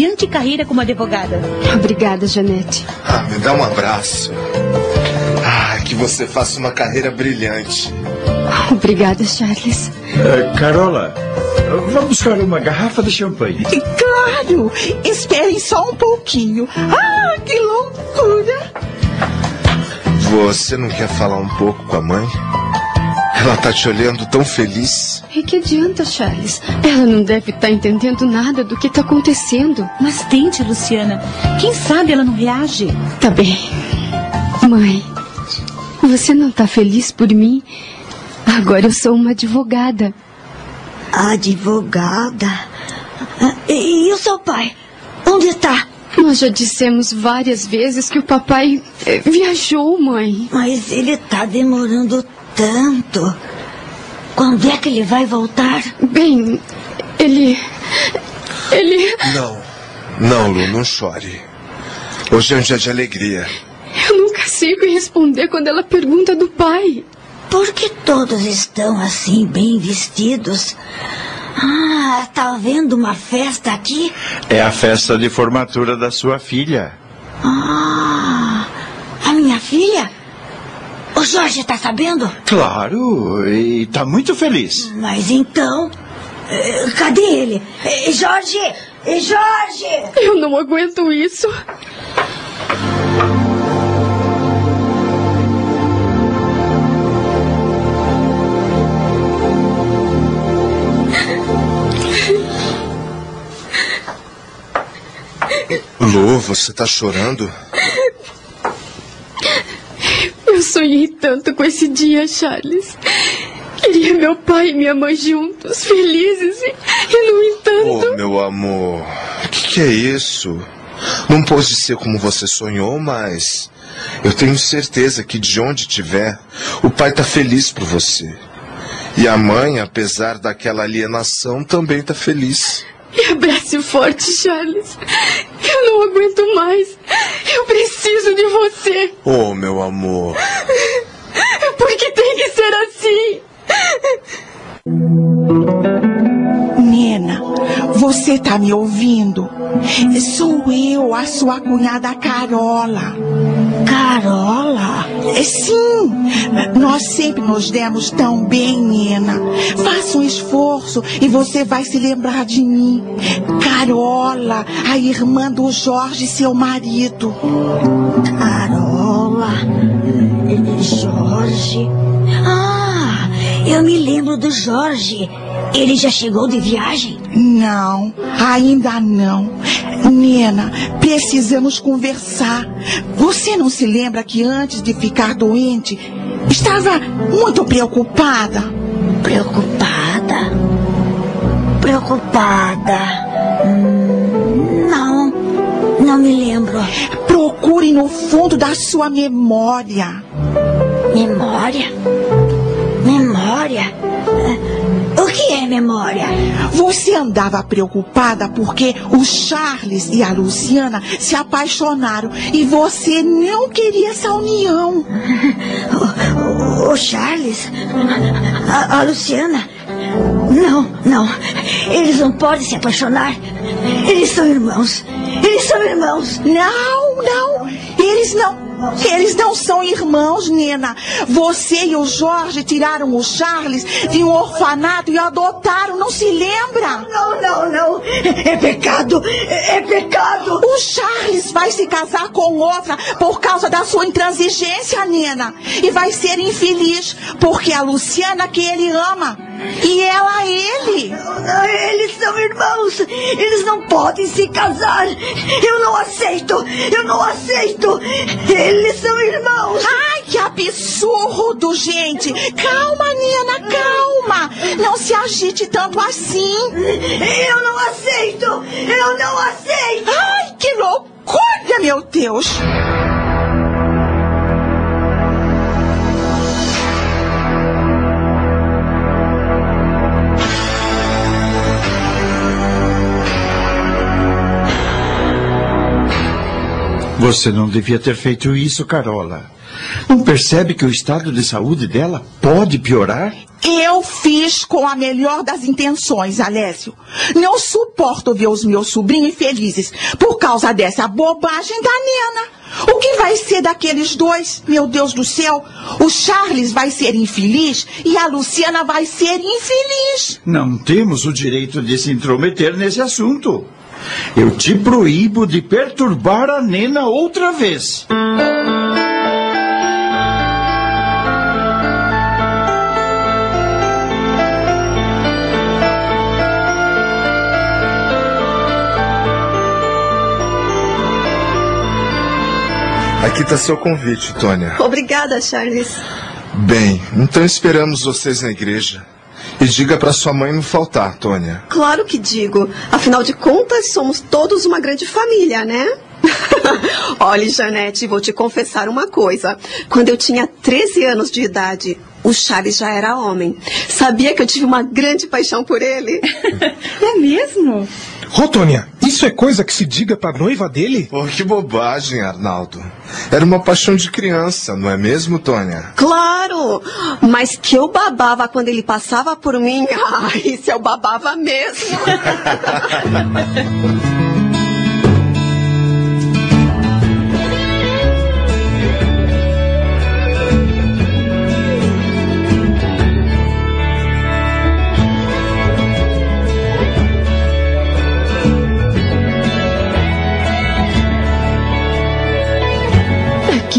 M: Brilhante carreira como advogada.
D: Obrigada, Janete.
F: Ah, me dá um abraço. Ah, que você faça uma carreira brilhante.
D: Obrigada, Charles.
J: Eh, Carola, vamos buscar uma garrafa de champanhe.
K: Claro! Esperem só um pouquinho. Ah, que loucura!
F: Você não quer falar um pouco com a mãe? Ela tá te olhando tão feliz.
D: Que adianta, Charles? Ela não deve estar entendendo nada do que está acontecendo.
M: Mas tente, Luciana. Quem sabe ela não reage.
D: Tá bem. Mãe, você não está feliz por mim? Agora eu sou uma advogada.
H: Advogada? E, e o seu pai? Onde está?
D: Nós já dissemos várias vezes que o papai eh, viajou, mãe.
H: Mas ele está demorando tanto. Quando é que ele vai voltar?
D: Bem, ele. Ele.
F: Não, não, Lu, não chore. Hoje é um dia de alegria.
D: Eu nunca sei o que responder quando ela pergunta do pai.
H: Por que todos estão assim, bem vestidos? Ah, tá havendo uma festa aqui?
J: É a festa de formatura da sua filha.
H: Ah, a minha filha? O Jorge tá sabendo?
J: Claro, e está muito feliz.
H: Mas então. eh, Cadê ele? Eh, Jorge! Eh, Jorge!
D: Eu não aguento isso.
F: Lu, você tá chorando?
D: Sonhei tanto com esse dia, Charles. Queria meu pai e minha mãe juntos, felizes, e, e no entanto.
F: Oh, meu amor, o que, que é isso? Não pode ser como você sonhou, mas eu tenho certeza que de onde tiver, o pai tá feliz por você. E a mãe, apesar daquela alienação, também tá feliz.
D: Me abrace forte, Charles. Eu não aguento mais. Eu preciso de você.
F: Oh, meu amor.
D: Porque tem que ser assim.
K: Nena, você tá me ouvindo? Sou eu, a sua cunhada Carola.
H: Carola?
K: É, Sim, nós sempre nos demos tão bem, Nena. Faça um esforço e você vai se lembrar de mim. Carola, a irmã do Jorge, seu marido.
H: Carola. Jorge. Ah, eu me lembro do Jorge. Ele já chegou de viagem?
K: Não, ainda não. Nena, precisamos conversar. Você não se lembra que antes de ficar doente, estava muito preocupada?
H: Preocupada? Preocupada? Não, não me lembro.
K: Procure no fundo da sua memória.
H: Memória? Memória? O que é memória?
K: Você andava preocupada porque o Charles e a Luciana se apaixonaram e você não queria essa união.
H: O, o Charles? A, a Luciana? Não, não. Eles não podem se apaixonar. Eles são irmãos. Eles são irmãos.
K: Não, não. Eles não. Eles não são irmãos, Nena. Você e o Jorge tiraram o Charles de um orfanato e o adotaram, não se lembra?
H: Não, não, não. É pecado. É, é pecado.
K: O Charles vai se casar com outra por causa da sua intransigência, Nena. E vai ser infeliz porque é a Luciana que ele ama. E ela ele.
H: Eles são irmãos. Eles não podem se casar. Eu não aceito. Eu não aceito. Eles são irmãos.
K: Ai, que absurdo, gente. Calma, Nena, calma. Não se agite tanto assim.
H: Eu não aceito. Eu não aceito.
K: Ai, que loucura, meu Deus.
J: Você não devia ter feito isso, Carola. Não percebe que o estado de saúde dela pode piorar?
K: Eu fiz com a melhor das intenções, Alésio. Não suporto ver os meus sobrinhos felizes por causa dessa bobagem da Nena. O que vai ser daqueles dois? Meu Deus do céu. O Charles vai ser infeliz e a Luciana vai ser infeliz.
J: Não temos o direito de se intrometer nesse assunto. Eu te proíbo de perturbar a Nena outra vez.
F: Aqui está seu convite, Tônia.
C: Obrigada, Charles.
F: Bem, então esperamos vocês na igreja. E diga para sua mãe não faltar, Tônia.
C: Claro que digo. Afinal de contas, somos todos uma grande família, né? Olha, Janete, vou te confessar uma coisa. Quando eu tinha 13 anos de idade, o Charles já era homem. Sabia que eu tive uma grande paixão por ele?
E: É mesmo?
L: Ô, Tônia, isso é coisa que se diga pra noiva dele?
F: Oh, que bobagem, Arnaldo. Era uma paixão de criança, não é mesmo, Tônia?
C: Claro! Mas que eu babava quando ele passava por mim. Ah, isso eu babava mesmo.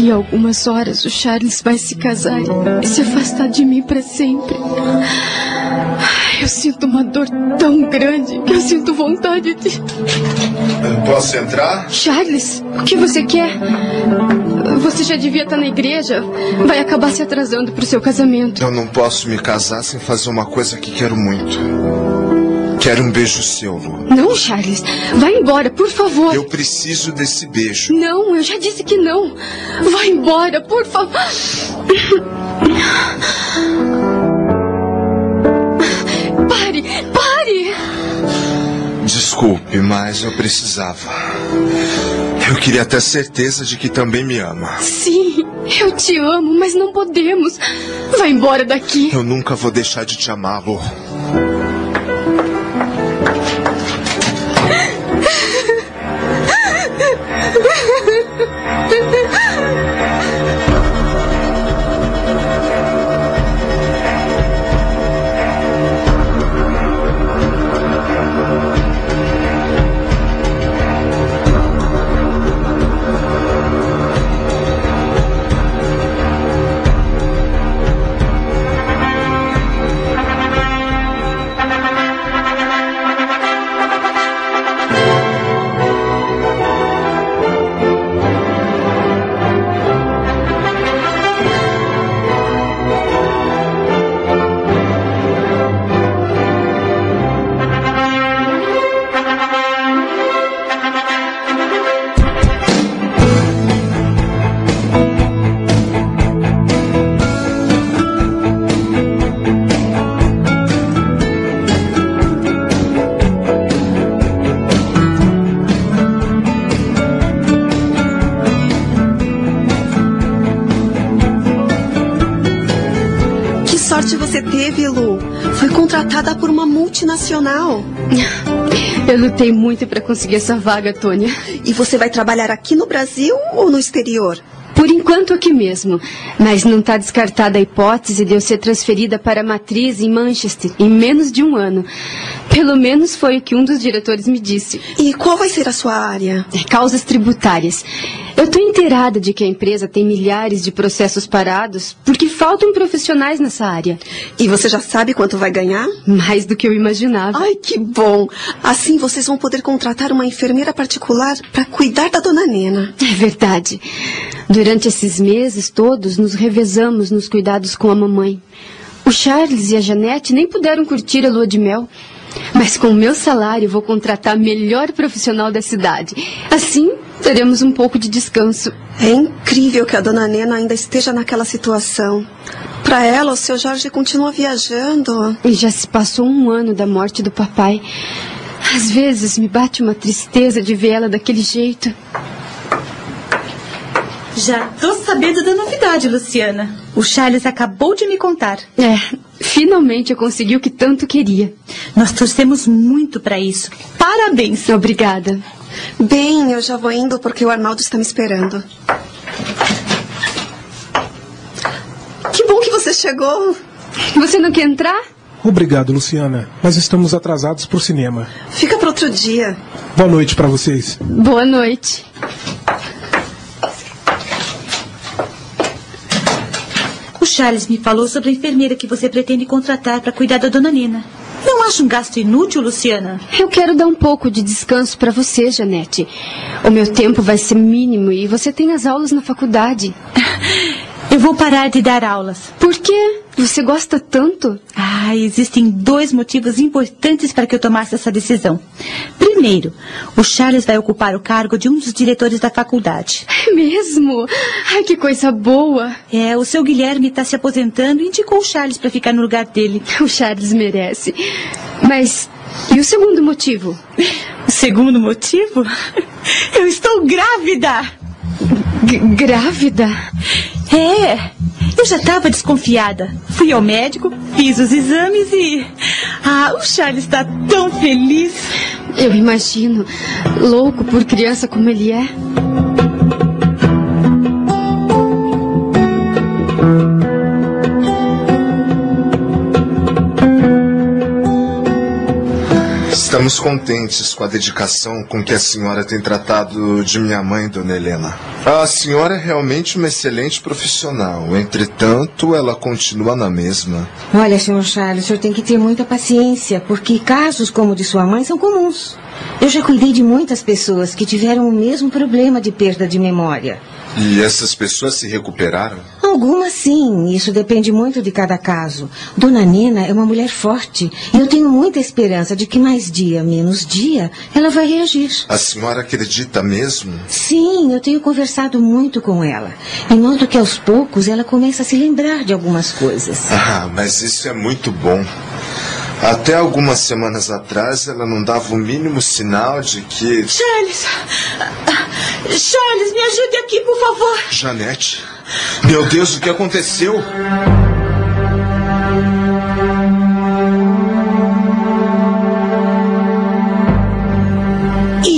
I: Daqui a algumas horas o Charles vai se casar e se afastar de mim para sempre. Eu sinto uma dor tão grande que eu sinto vontade de.
F: Posso entrar?
I: Charles, o que você quer? Você já devia estar na igreja. Vai acabar se atrasando para o seu casamento.
F: Eu não posso me casar sem fazer uma coisa que quero muito. Quero um beijo seu, Lu.
I: Não, Charles. Vai embora, por favor.
F: Eu preciso desse beijo.
I: Não, eu já disse que não. Vai embora, por favor. Pare, pare!
F: Desculpe, mas eu precisava. Eu queria ter certeza de que também me ama.
I: Sim, eu te amo, mas não podemos. Vai embora daqui.
F: Eu nunca vou deixar de te amar, Lu.
C: Que multinacional.
D: Eu lutei muito para conseguir essa vaga, Tônia.
C: E você vai trabalhar aqui no Brasil ou no exterior?
D: Por enquanto aqui mesmo. Mas não está descartada a hipótese de eu ser transferida para a matriz em Manchester em menos de um ano. Pelo menos foi o que um dos diretores me disse.
C: E qual vai ser a sua área?
D: Causas tributárias. Eu estou inteirada de que a empresa tem milhares de processos parados porque faltam profissionais nessa área.
C: E você já sabe quanto vai ganhar?
D: Mais do que eu imaginava.
C: Ai, que bom! Assim vocês vão poder contratar uma enfermeira particular para cuidar da dona Nena.
D: É verdade. Durante esses meses todos, nos revezamos nos cuidados com a mamãe. O Charles e a Janete nem puderam curtir a lua de mel. Mas com o meu salário, vou contratar a melhor profissional da cidade. Assim, teremos um pouco de descanso.
C: É incrível que a dona Nena ainda esteja naquela situação. Para ela, o seu Jorge continua viajando.
D: E já se passou um ano da morte do papai. Às vezes me bate uma tristeza de ver ela daquele jeito.
M: Já tô sabendo da novidade, Luciana. O Charles acabou de me contar.
D: É, finalmente eu consegui o que tanto queria.
M: Nós torcemos muito para isso. Parabéns.
D: Obrigada.
C: Bem, eu já vou indo porque o Arnaldo está me esperando. Que bom que você chegou.
D: Você não quer entrar?
L: Obrigado, Luciana. Mas estamos atrasados pro cinema.
C: Fica para outro dia.
L: Boa noite para vocês.
D: Boa noite.
M: O Charles me falou sobre a enfermeira que você pretende contratar para cuidar da dona Nina. Não acha um gasto inútil, Luciana?
D: Eu quero dar um pouco de descanso para você, Janete. O meu tempo vai ser mínimo e você tem as aulas na faculdade.
M: Eu vou parar de dar aulas.
D: Por quê? Você gosta tanto?
M: Ah, existem dois motivos importantes para que eu tomasse essa decisão. Primeiro, o Charles vai ocupar o cargo de um dos diretores da faculdade.
D: É mesmo? Ai, que coisa boa.
M: É, o seu Guilherme está se aposentando e indicou o Charles para ficar no lugar dele.
D: O Charles merece. Mas e o segundo motivo?
M: O segundo motivo? Eu estou grávida.
D: G grávida?
M: É. Eu já estava desconfiada. Fui ao médico, fiz os exames e. Ah, o Charles está tão feliz.
D: Eu imagino. Louco por criança como ele é.
F: Estamos contentes com a dedicação com que a senhora tem tratado de minha mãe, dona Helena. A senhora é realmente uma excelente profissional. Entretanto, ela continua na mesma.
N: Olha, senhor Charles, o senhor tem que ter muita paciência, porque casos como o de sua mãe são comuns. Eu já cuidei de muitas pessoas que tiveram o mesmo problema de perda de memória.
F: E essas pessoas se recuperaram?
N: Algumas sim, isso depende muito de cada caso. Dona Nena é uma mulher forte e eu tenho muita esperança de que mais dia, menos dia, ela vai reagir.
F: A senhora acredita mesmo?
N: Sim, eu tenho conversado muito com ela. E noto que aos poucos ela começa a se lembrar de algumas coisas.
F: Ah, mas isso é muito bom. Até algumas semanas atrás ela não dava o mínimo sinal de que.
M: Charles! Charles, me ajude aqui, por favor.
F: Janete? Meu Deus, o que aconteceu?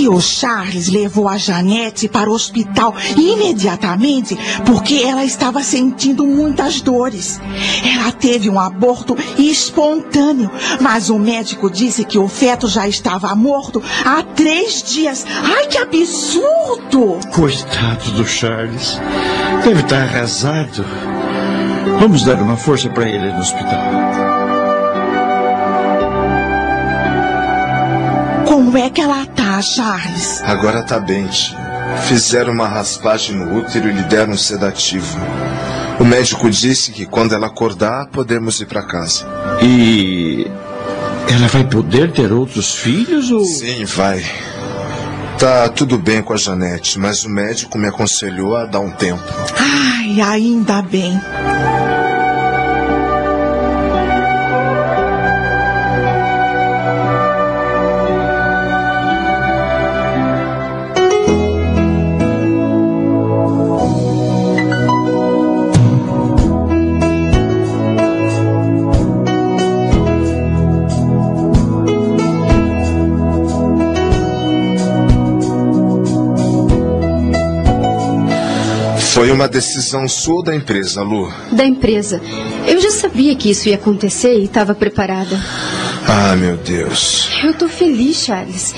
K: O Charles levou a Janete para o hospital imediatamente porque ela estava sentindo muitas dores. Ela teve um aborto espontâneo, mas o médico disse que o feto já estava morto há três dias. Ai, que absurdo!
J: Coitado do Charles. Deve estar arrasado. Vamos dar uma força para ele no hospital.
K: Como é que ela tá, Charles?
F: Agora tá bem, tia. Fizeram uma raspagem no útero e lhe deram um sedativo. O médico disse que quando ela acordar, podemos ir para casa.
J: E ela vai poder ter outros filhos ou.
F: Sim, vai. Tá tudo bem com a Janete, mas o médico me aconselhou a dar um tempo.
K: Ai, ainda bem.
F: Foi uma decisão sua ou da empresa, Lu?
D: Da empresa. Eu já sabia que isso ia acontecer e estava preparada.
F: Ah, meu Deus.
D: Eu tô feliz, Charles.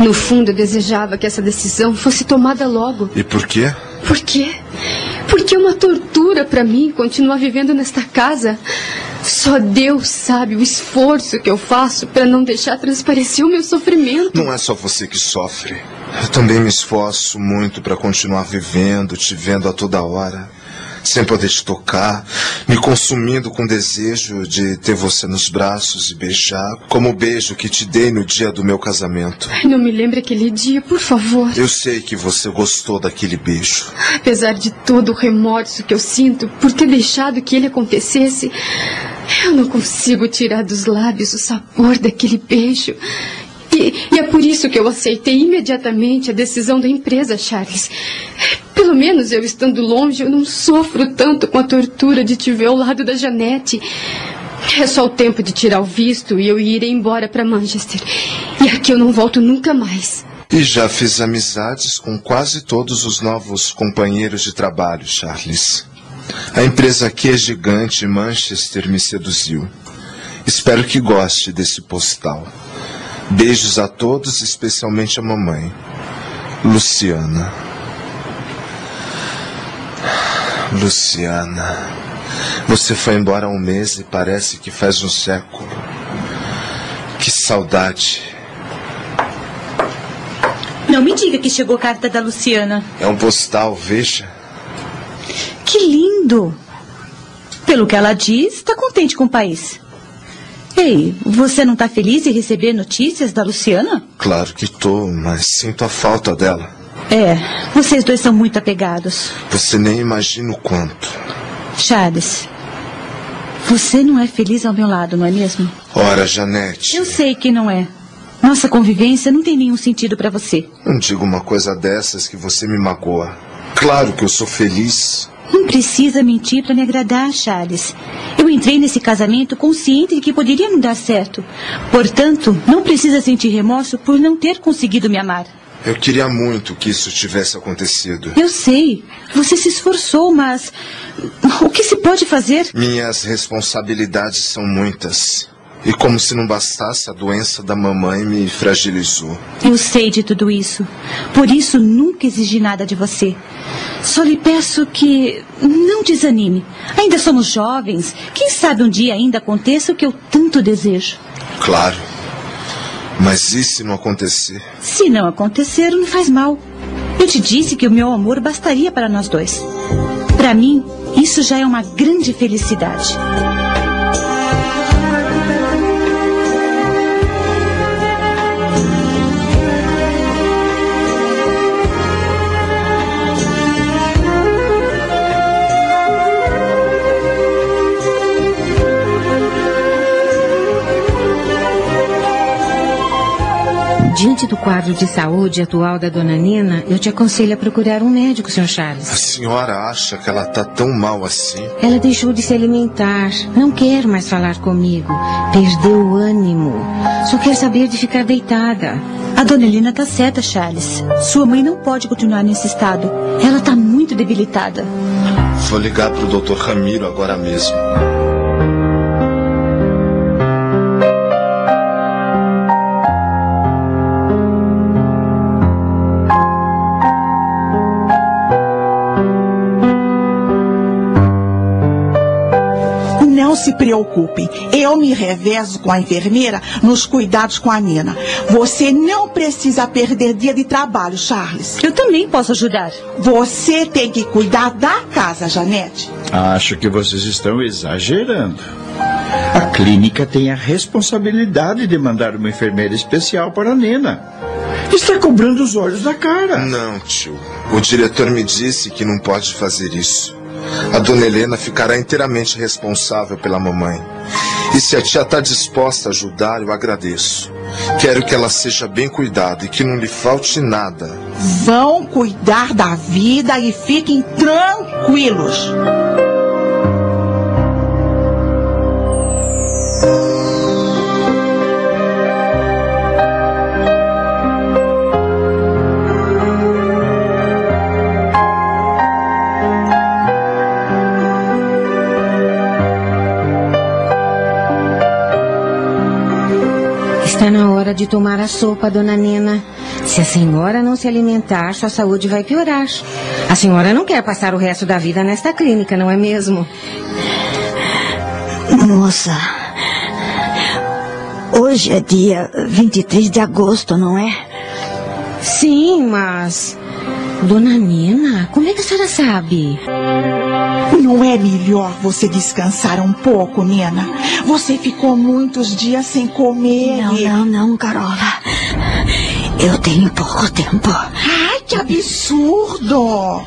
D: No fundo, eu desejava que essa decisão fosse tomada logo.
F: E por quê?
D: Por quê? Porque é uma tortura para mim continuar vivendo nesta casa. Só Deus sabe o esforço que eu faço para não deixar transparecer o meu sofrimento.
F: Não é só você que sofre. Eu também me esforço muito para continuar vivendo, te vendo a toda hora, sem poder te tocar, me consumindo com desejo de ter você nos braços e beijar, como o beijo que te dei no dia do meu casamento.
D: Ai, não me lembre aquele dia, por favor.
F: Eu sei que você gostou daquele beijo.
D: Apesar de todo o remorso que eu sinto por ter deixado que ele acontecesse, eu não consigo tirar dos lábios o sabor daquele beijo. E, é por isso que eu aceitei imediatamente a decisão da empresa, Charles. Pelo menos eu estando longe, eu não sofro tanto com a tortura de te ver ao lado da Janete. É só o tempo de tirar o visto e eu irei embora para Manchester. E aqui eu não volto nunca mais.
F: E já fiz amizades com quase todos os novos companheiros de trabalho, Charles. A empresa aqui é gigante e Manchester me seduziu. Espero que goste desse postal. Beijos a todos, especialmente a mamãe. Luciana. Luciana. Você foi embora há um mês e parece que faz um século. Que saudade.
M: Não me diga que chegou carta da Luciana.
F: É um postal, veja.
M: Que lindo! Pelo que ela diz, está contente com o país. Ei, você não está feliz em receber notícias da Luciana?
F: Claro que tô, mas sinto a falta dela.
M: É, vocês dois são muito apegados.
F: Você nem imagina o quanto.
M: Charles, você não é feliz ao meu lado, não é mesmo?
F: Ora, Janete.
M: Eu sei que não é. Nossa convivência não tem nenhum sentido para você.
F: Não diga uma coisa dessas que você me magoa. Claro que eu sou feliz.
M: Não precisa mentir para me agradar, Charles. Eu entrei nesse casamento consciente de que poderia não dar certo. Portanto, não precisa sentir remorso por não ter conseguido me amar.
F: Eu queria muito que isso tivesse acontecido.
M: Eu sei. Você se esforçou, mas. O que se pode fazer?
F: Minhas responsabilidades são muitas. E como se não bastasse, a doença da mamãe me fragilizou.
M: Eu sei de tudo isso. Por isso, nunca exigi nada de você. Só lhe peço que não desanime. Ainda somos jovens. Quem sabe um dia ainda aconteça o que eu tanto desejo.
F: Claro. Mas e se não acontecer?
M: Se não acontecer, não faz mal. Eu te disse que o meu amor bastaria para nós dois. Para mim, isso já é uma grande felicidade.
N: Diante do quadro de saúde atual da dona Nina, eu te aconselho a procurar um médico, Sr. Charles.
F: A senhora acha que ela tá tão mal assim?
N: Ela deixou de se alimentar, não quer mais falar comigo, perdeu o ânimo, só quer saber de ficar deitada.
M: A dona Helena tá certa, Charles. Sua mãe não pode continuar nesse estado. Ela tá muito debilitada.
F: Vou ligar pro Dr. Ramiro agora mesmo.
K: Se preocupe, eu me revezo com a enfermeira nos cuidados com a Nina. Você não precisa perder dia de trabalho, Charles.
M: Eu também posso ajudar.
K: Você tem que cuidar da casa, Janete.
J: Acho que vocês estão exagerando. A clínica tem a responsabilidade de mandar uma enfermeira especial para a Nena. Está cobrando os olhos da cara.
F: Não, tio. O diretor me disse que não pode fazer isso. A dona Helena ficará inteiramente responsável pela mamãe. E se a tia está disposta a ajudar, eu agradeço. Quero que ela seja bem cuidada e que não lhe falte nada.
K: Vão cuidar da vida e fiquem tranquilos.
N: Hora de tomar a sopa, dona Nina. Se a senhora não se alimentar, sua saúde vai piorar. A senhora não quer passar o resto da vida nesta clínica, não é mesmo?
H: Moça, hoje é dia 23 de agosto, não é?
N: Sim, mas. Dona Nina, como é que a senhora sabe?
K: Não é melhor você descansar um pouco, Nina? Você ficou muitos dias sem comer.
H: Não,
K: e-
H: não, não, Carola. Eu tenho pouco tempo.
K: Ai, que absurdo!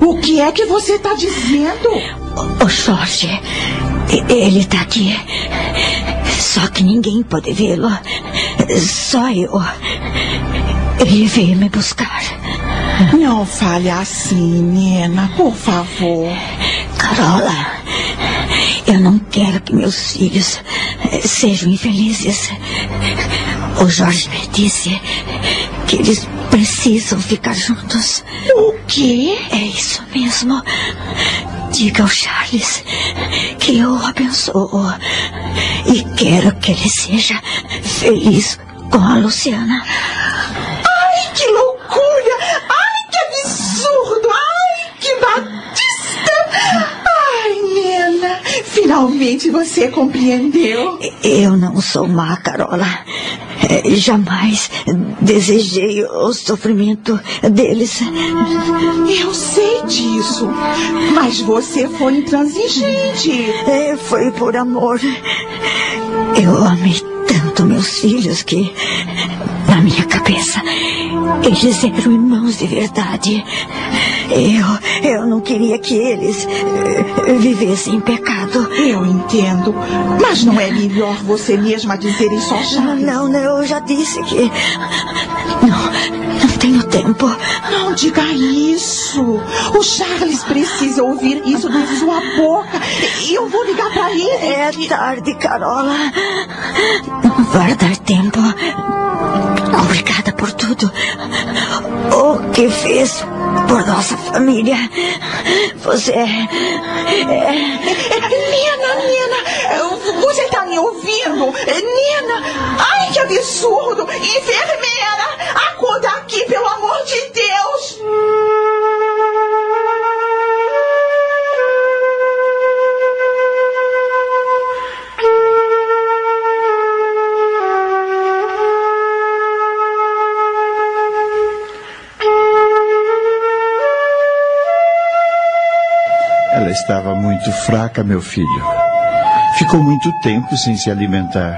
K: O que é que você está dizendo?
H: O Jorge, e- ele tá aqui. Só que ninguém pode vê-lo. Só eu. Ele veio me buscar.
K: Não fale assim, Nina, por favor.
H: Carola, eu não quero que meus filhos eh, sejam infelizes. O Jorge me disse que eles precisam ficar juntos.
K: O quê?
H: É isso mesmo. Diga ao Charles que eu o abençoo e quero que ele seja feliz com a Luciana.
K: Ai, que loucura! Ai, que absurdo! Ai, que batista! Ai, Nina, finalmente você compreendeu.
H: Eu não sou má, Carola. Eh, Jamais desejei o sofrimento deles.
K: Eu sei disso, mas você foi intransigente.
H: É, foi por amor. Eu amei tanto meus filhos que, na minha cabeça, eles eram irmãos de verdade. Eu, eu não queria que eles eh, vivessem em pecado.
K: Eu entendo, mas não é melhor você mesma dizer isso ao Charles?
H: Não, não, eu já disse que. Tempo.
K: Não diga isso. O Charles precisa ouvir isso de sua boca. E eu vou ligar para ele.
H: É tarde, Carola. Não vai dar tempo. Obrigada por tudo. O que fez por nossa família. Você é.
K: Nina, Nina, você está me ouvindo? Nina, ai que absurdo! Enfermeira, acuda aqui, pelo amor de Deus!
J: Ela estava muito fraca, meu filho. Ficou muito tempo sem se alimentar.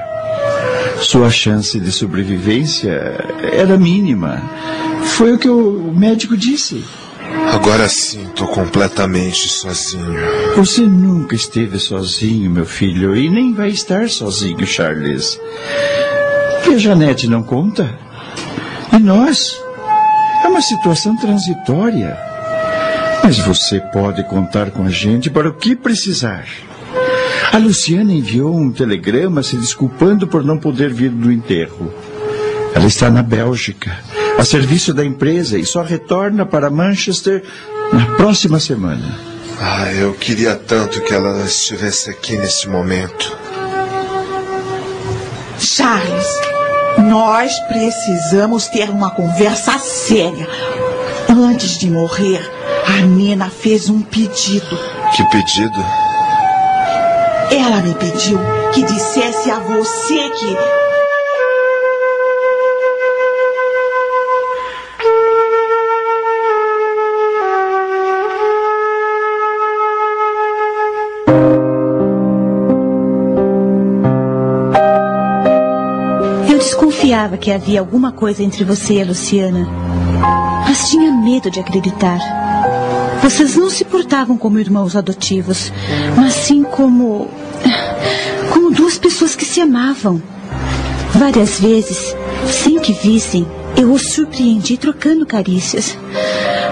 J: Sua chance de sobrevivência era mínima. Foi o que o médico disse.
F: Agora sim, estou completamente sozinho.
J: Você nunca esteve sozinho, meu filho, e nem vai estar sozinho, Charles. E a Janete não conta? E nós? É uma situação transitória. Mas você pode contar com a gente para o que precisar. A Luciana enviou um telegrama se desculpando por não poder vir do enterro. Ela está na Bélgica, a serviço da empresa, e só retorna para Manchester na próxima semana.
F: Ah, eu queria tanto que ela estivesse aqui nesse momento.
K: Charles, nós precisamos ter uma conversa séria. Antes de morrer, a Nina fez um pedido.
F: Que pedido?
K: Ela me pediu que dissesse a você que.
M: Eu desconfiava que havia alguma coisa entre você e a Luciana, mas tinha medo de acreditar. Vocês não se portavam como irmãos adotivos, mas sim como. como duas pessoas que se amavam. Várias vezes, sem que vissem, eu os surpreendi trocando carícias.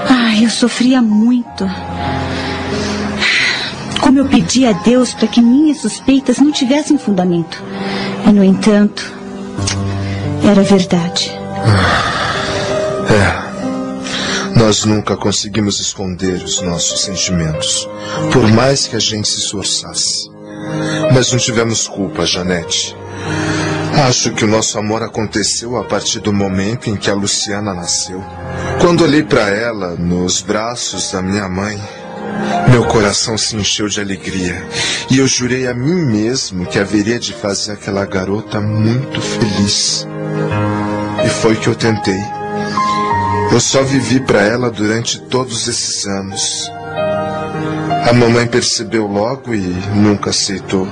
M: Ai, eu sofria muito. Como eu pedi a Deus para que minhas suspeitas não tivessem fundamento. E, no entanto, era verdade.
F: É. Nós nunca conseguimos esconder os nossos sentimentos, por mais que a gente se esforçasse. Mas não tivemos culpa, Janete. Acho que o nosso amor aconteceu a partir do momento em que a Luciana nasceu. Quando olhei para ela nos braços da minha mãe, meu coração se encheu de alegria e eu jurei a mim mesmo que haveria de fazer aquela garota muito feliz. E foi que eu tentei. Eu só vivi para ela durante todos esses anos. A mamãe percebeu logo e nunca aceitou.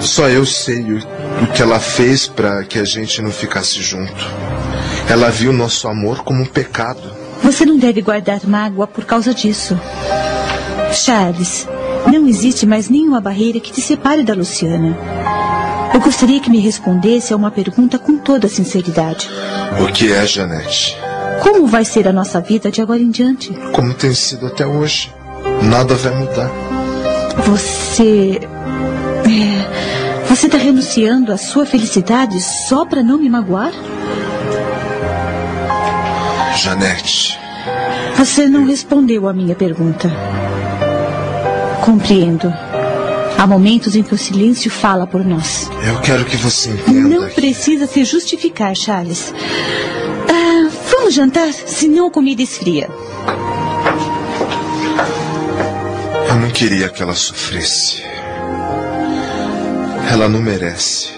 F: Só eu sei o, o que ela fez para que a gente não ficasse junto. Ela viu nosso amor como um pecado.
M: Você não deve guardar mágoa por causa disso. Charles, não existe mais nenhuma barreira que te separe da Luciana. Eu gostaria que me respondesse a uma pergunta com toda a sinceridade.
F: O que é, Janete?
M: Como vai ser a nossa vida de agora em diante?
F: Como tem sido até hoje. Nada vai mudar.
M: Você. É, você está renunciando à sua felicidade só para não me magoar?
F: Janete.
M: Você não respondeu à minha pergunta. Compreendo. Há momentos em que o silêncio fala por nós.
F: Eu quero que você entenda.
M: Não precisa se justificar, Charles. Vamos jantar, senão a comida esfria.
F: Eu não queria que ela sofresse. Ela não merece.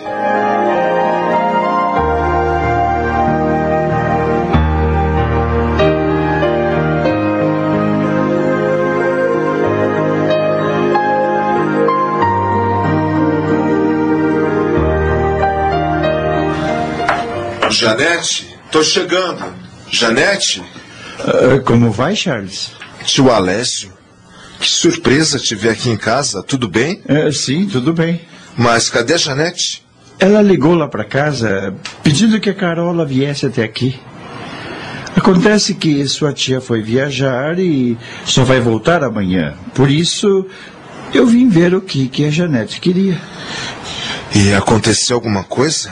F: Janete, tô chegando. Janete?
J: Uh, como vai, Charles?
F: Tio Alessio, que surpresa te ver aqui em casa. Tudo bem?
J: Uh, sim, tudo bem.
F: Mas cadê a Janete?
J: Ela ligou lá para casa pedindo que a Carola viesse até aqui. Acontece que sua tia foi viajar e só vai voltar amanhã. Por isso, eu vim ver o que, que a Janete queria.
F: E aconteceu alguma coisa?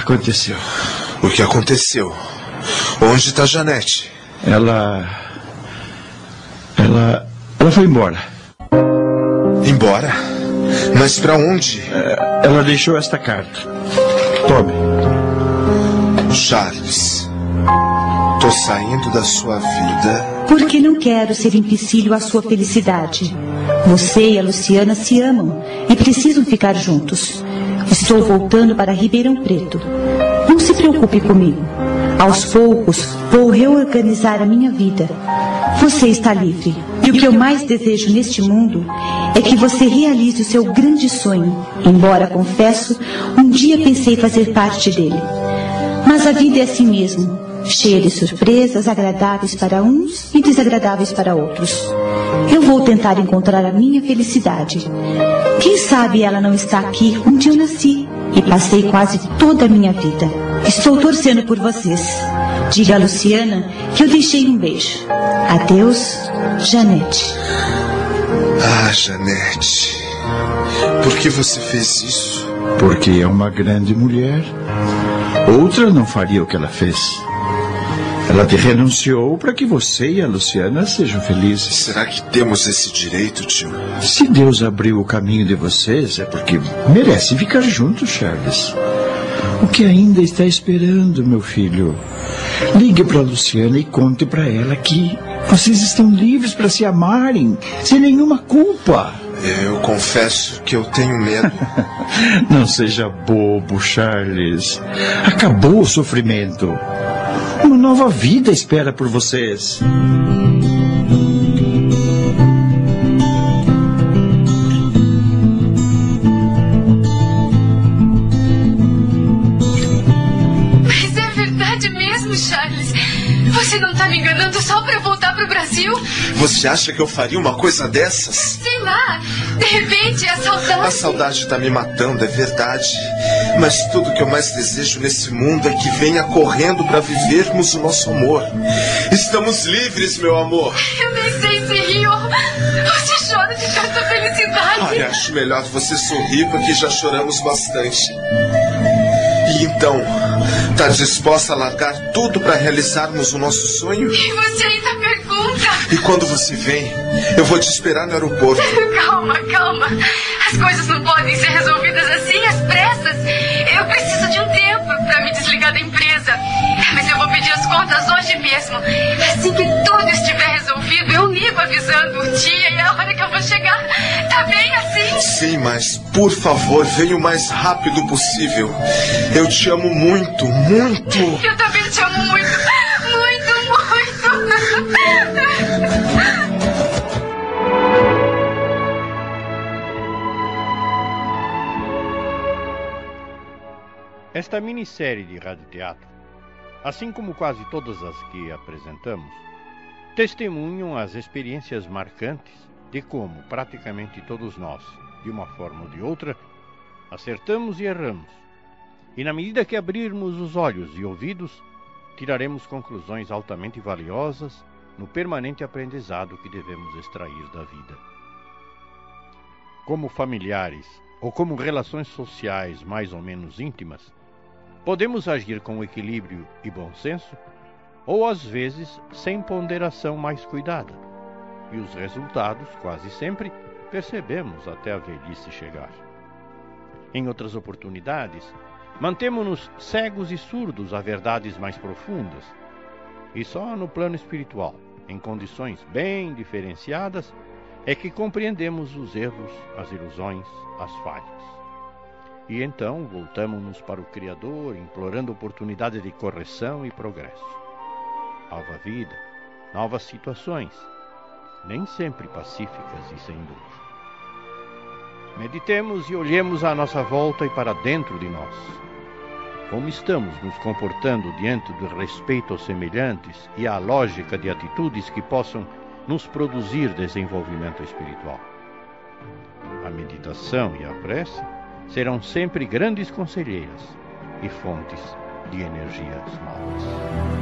J: Aconteceu.
F: O que aconteceu? Onde está Janete?
J: Ela. Ela. Ela foi embora.
F: Embora? Mas para onde?
J: É, ela deixou esta carta. Tome.
F: Charles, tô saindo da sua vida.
M: Porque não quero ser empecilho à sua felicidade. Você e a Luciana se amam e precisam ficar juntos. Estou voltando para Ribeirão Preto. Preocupe comigo. Aos poucos, vou reorganizar a minha vida. Você está livre. E o que eu mais desejo neste mundo é que você realize o seu grande sonho. Embora, confesso, um dia pensei fazer parte dele. Mas a vida é assim mesmo cheia de surpresas agradáveis para uns e desagradáveis para outros. Eu vou tentar encontrar a minha felicidade. Quem sabe ela não está aqui onde eu nasci e passei quase toda a minha vida. Estou torcendo por vocês. Diga a Luciana que eu deixei um beijo. Adeus, Janete.
F: Ah, Janete. Por que você fez isso?
J: Porque é uma grande mulher. Outra não faria o que ela fez. Ela te renunciou para que você e a Luciana sejam felizes.
F: Será que temos esse direito, tio?
J: Se Deus abriu o caminho de vocês, é porque merecem ficar juntos, Charles. O que ainda está esperando, meu filho? Ligue para a Luciana e conte para ela que vocês estão livres para se amarem, sem nenhuma culpa.
F: Eu confesso que eu tenho medo.
J: Não seja bobo, Charles. Acabou o sofrimento. Uma nova vida espera por vocês.
D: Mas é verdade mesmo, Charles. Você não tá me enganando só pra voltar pro Brasil?
F: Você acha que eu faria uma coisa dessas?
D: Sei lá. De repente, a saudade.
F: A saudade tá me matando, é verdade. Mas tudo que eu mais desejo nesse mundo é que venha correndo para vivermos o nosso amor. Estamos livres, meu amor.
D: Eu nem sei se rio. Você chora de tanta felicidade.
F: Olha, acho melhor você sorrir porque já choramos bastante. E então, tá disposta a largar tudo para realizarmos o nosso sonho?
D: E você ainda pergunta?
F: E quando você vem, eu vou te esperar no aeroporto.
D: Calma, calma. As coisas não podem ser resolvidas assim, às pressas. Mesmo. Assim que tudo estiver resolvido, eu ligo avisando o dia e a hora que eu vou chegar. Tá bem assim?
F: Sim, mas por favor, venha o mais rápido possível. Eu te amo muito, muito.
D: Eu também te amo muito. Muito, muito.
O: Esta minissérie de radioteatro, assim como quase todas as que apresentamos, testemunham as experiências marcantes de como praticamente todos nós, de uma forma ou de outra, acertamos e erramos. E na medida que abrirmos os olhos e ouvidos, tiraremos conclusões altamente valiosas no permanente aprendizado que devemos extrair da vida. Como familiares ou como relações sociais mais ou menos íntimas, podemos agir com equilíbrio e bom senso, ou às vezes sem ponderação mais cuidada. E os resultados, quase sempre, percebemos até a velhice chegar. Em outras oportunidades, mantemos-nos cegos e surdos a verdades mais profundas. E só no plano espiritual, em condições bem diferenciadas, é que compreendemos os erros, as ilusões, as falhas. E então voltamos-nos para o Criador, implorando oportunidade de correção e progresso. Nova vida, novas situações, nem sempre pacíficas e sem dor. Meditemos e olhemos à nossa volta e para dentro de nós. Como estamos nos comportando diante do respeito aos semelhantes e à lógica de atitudes que possam nos produzir desenvolvimento espiritual? A meditação e a prece serão sempre grandes conselheiras e fontes de energias novas.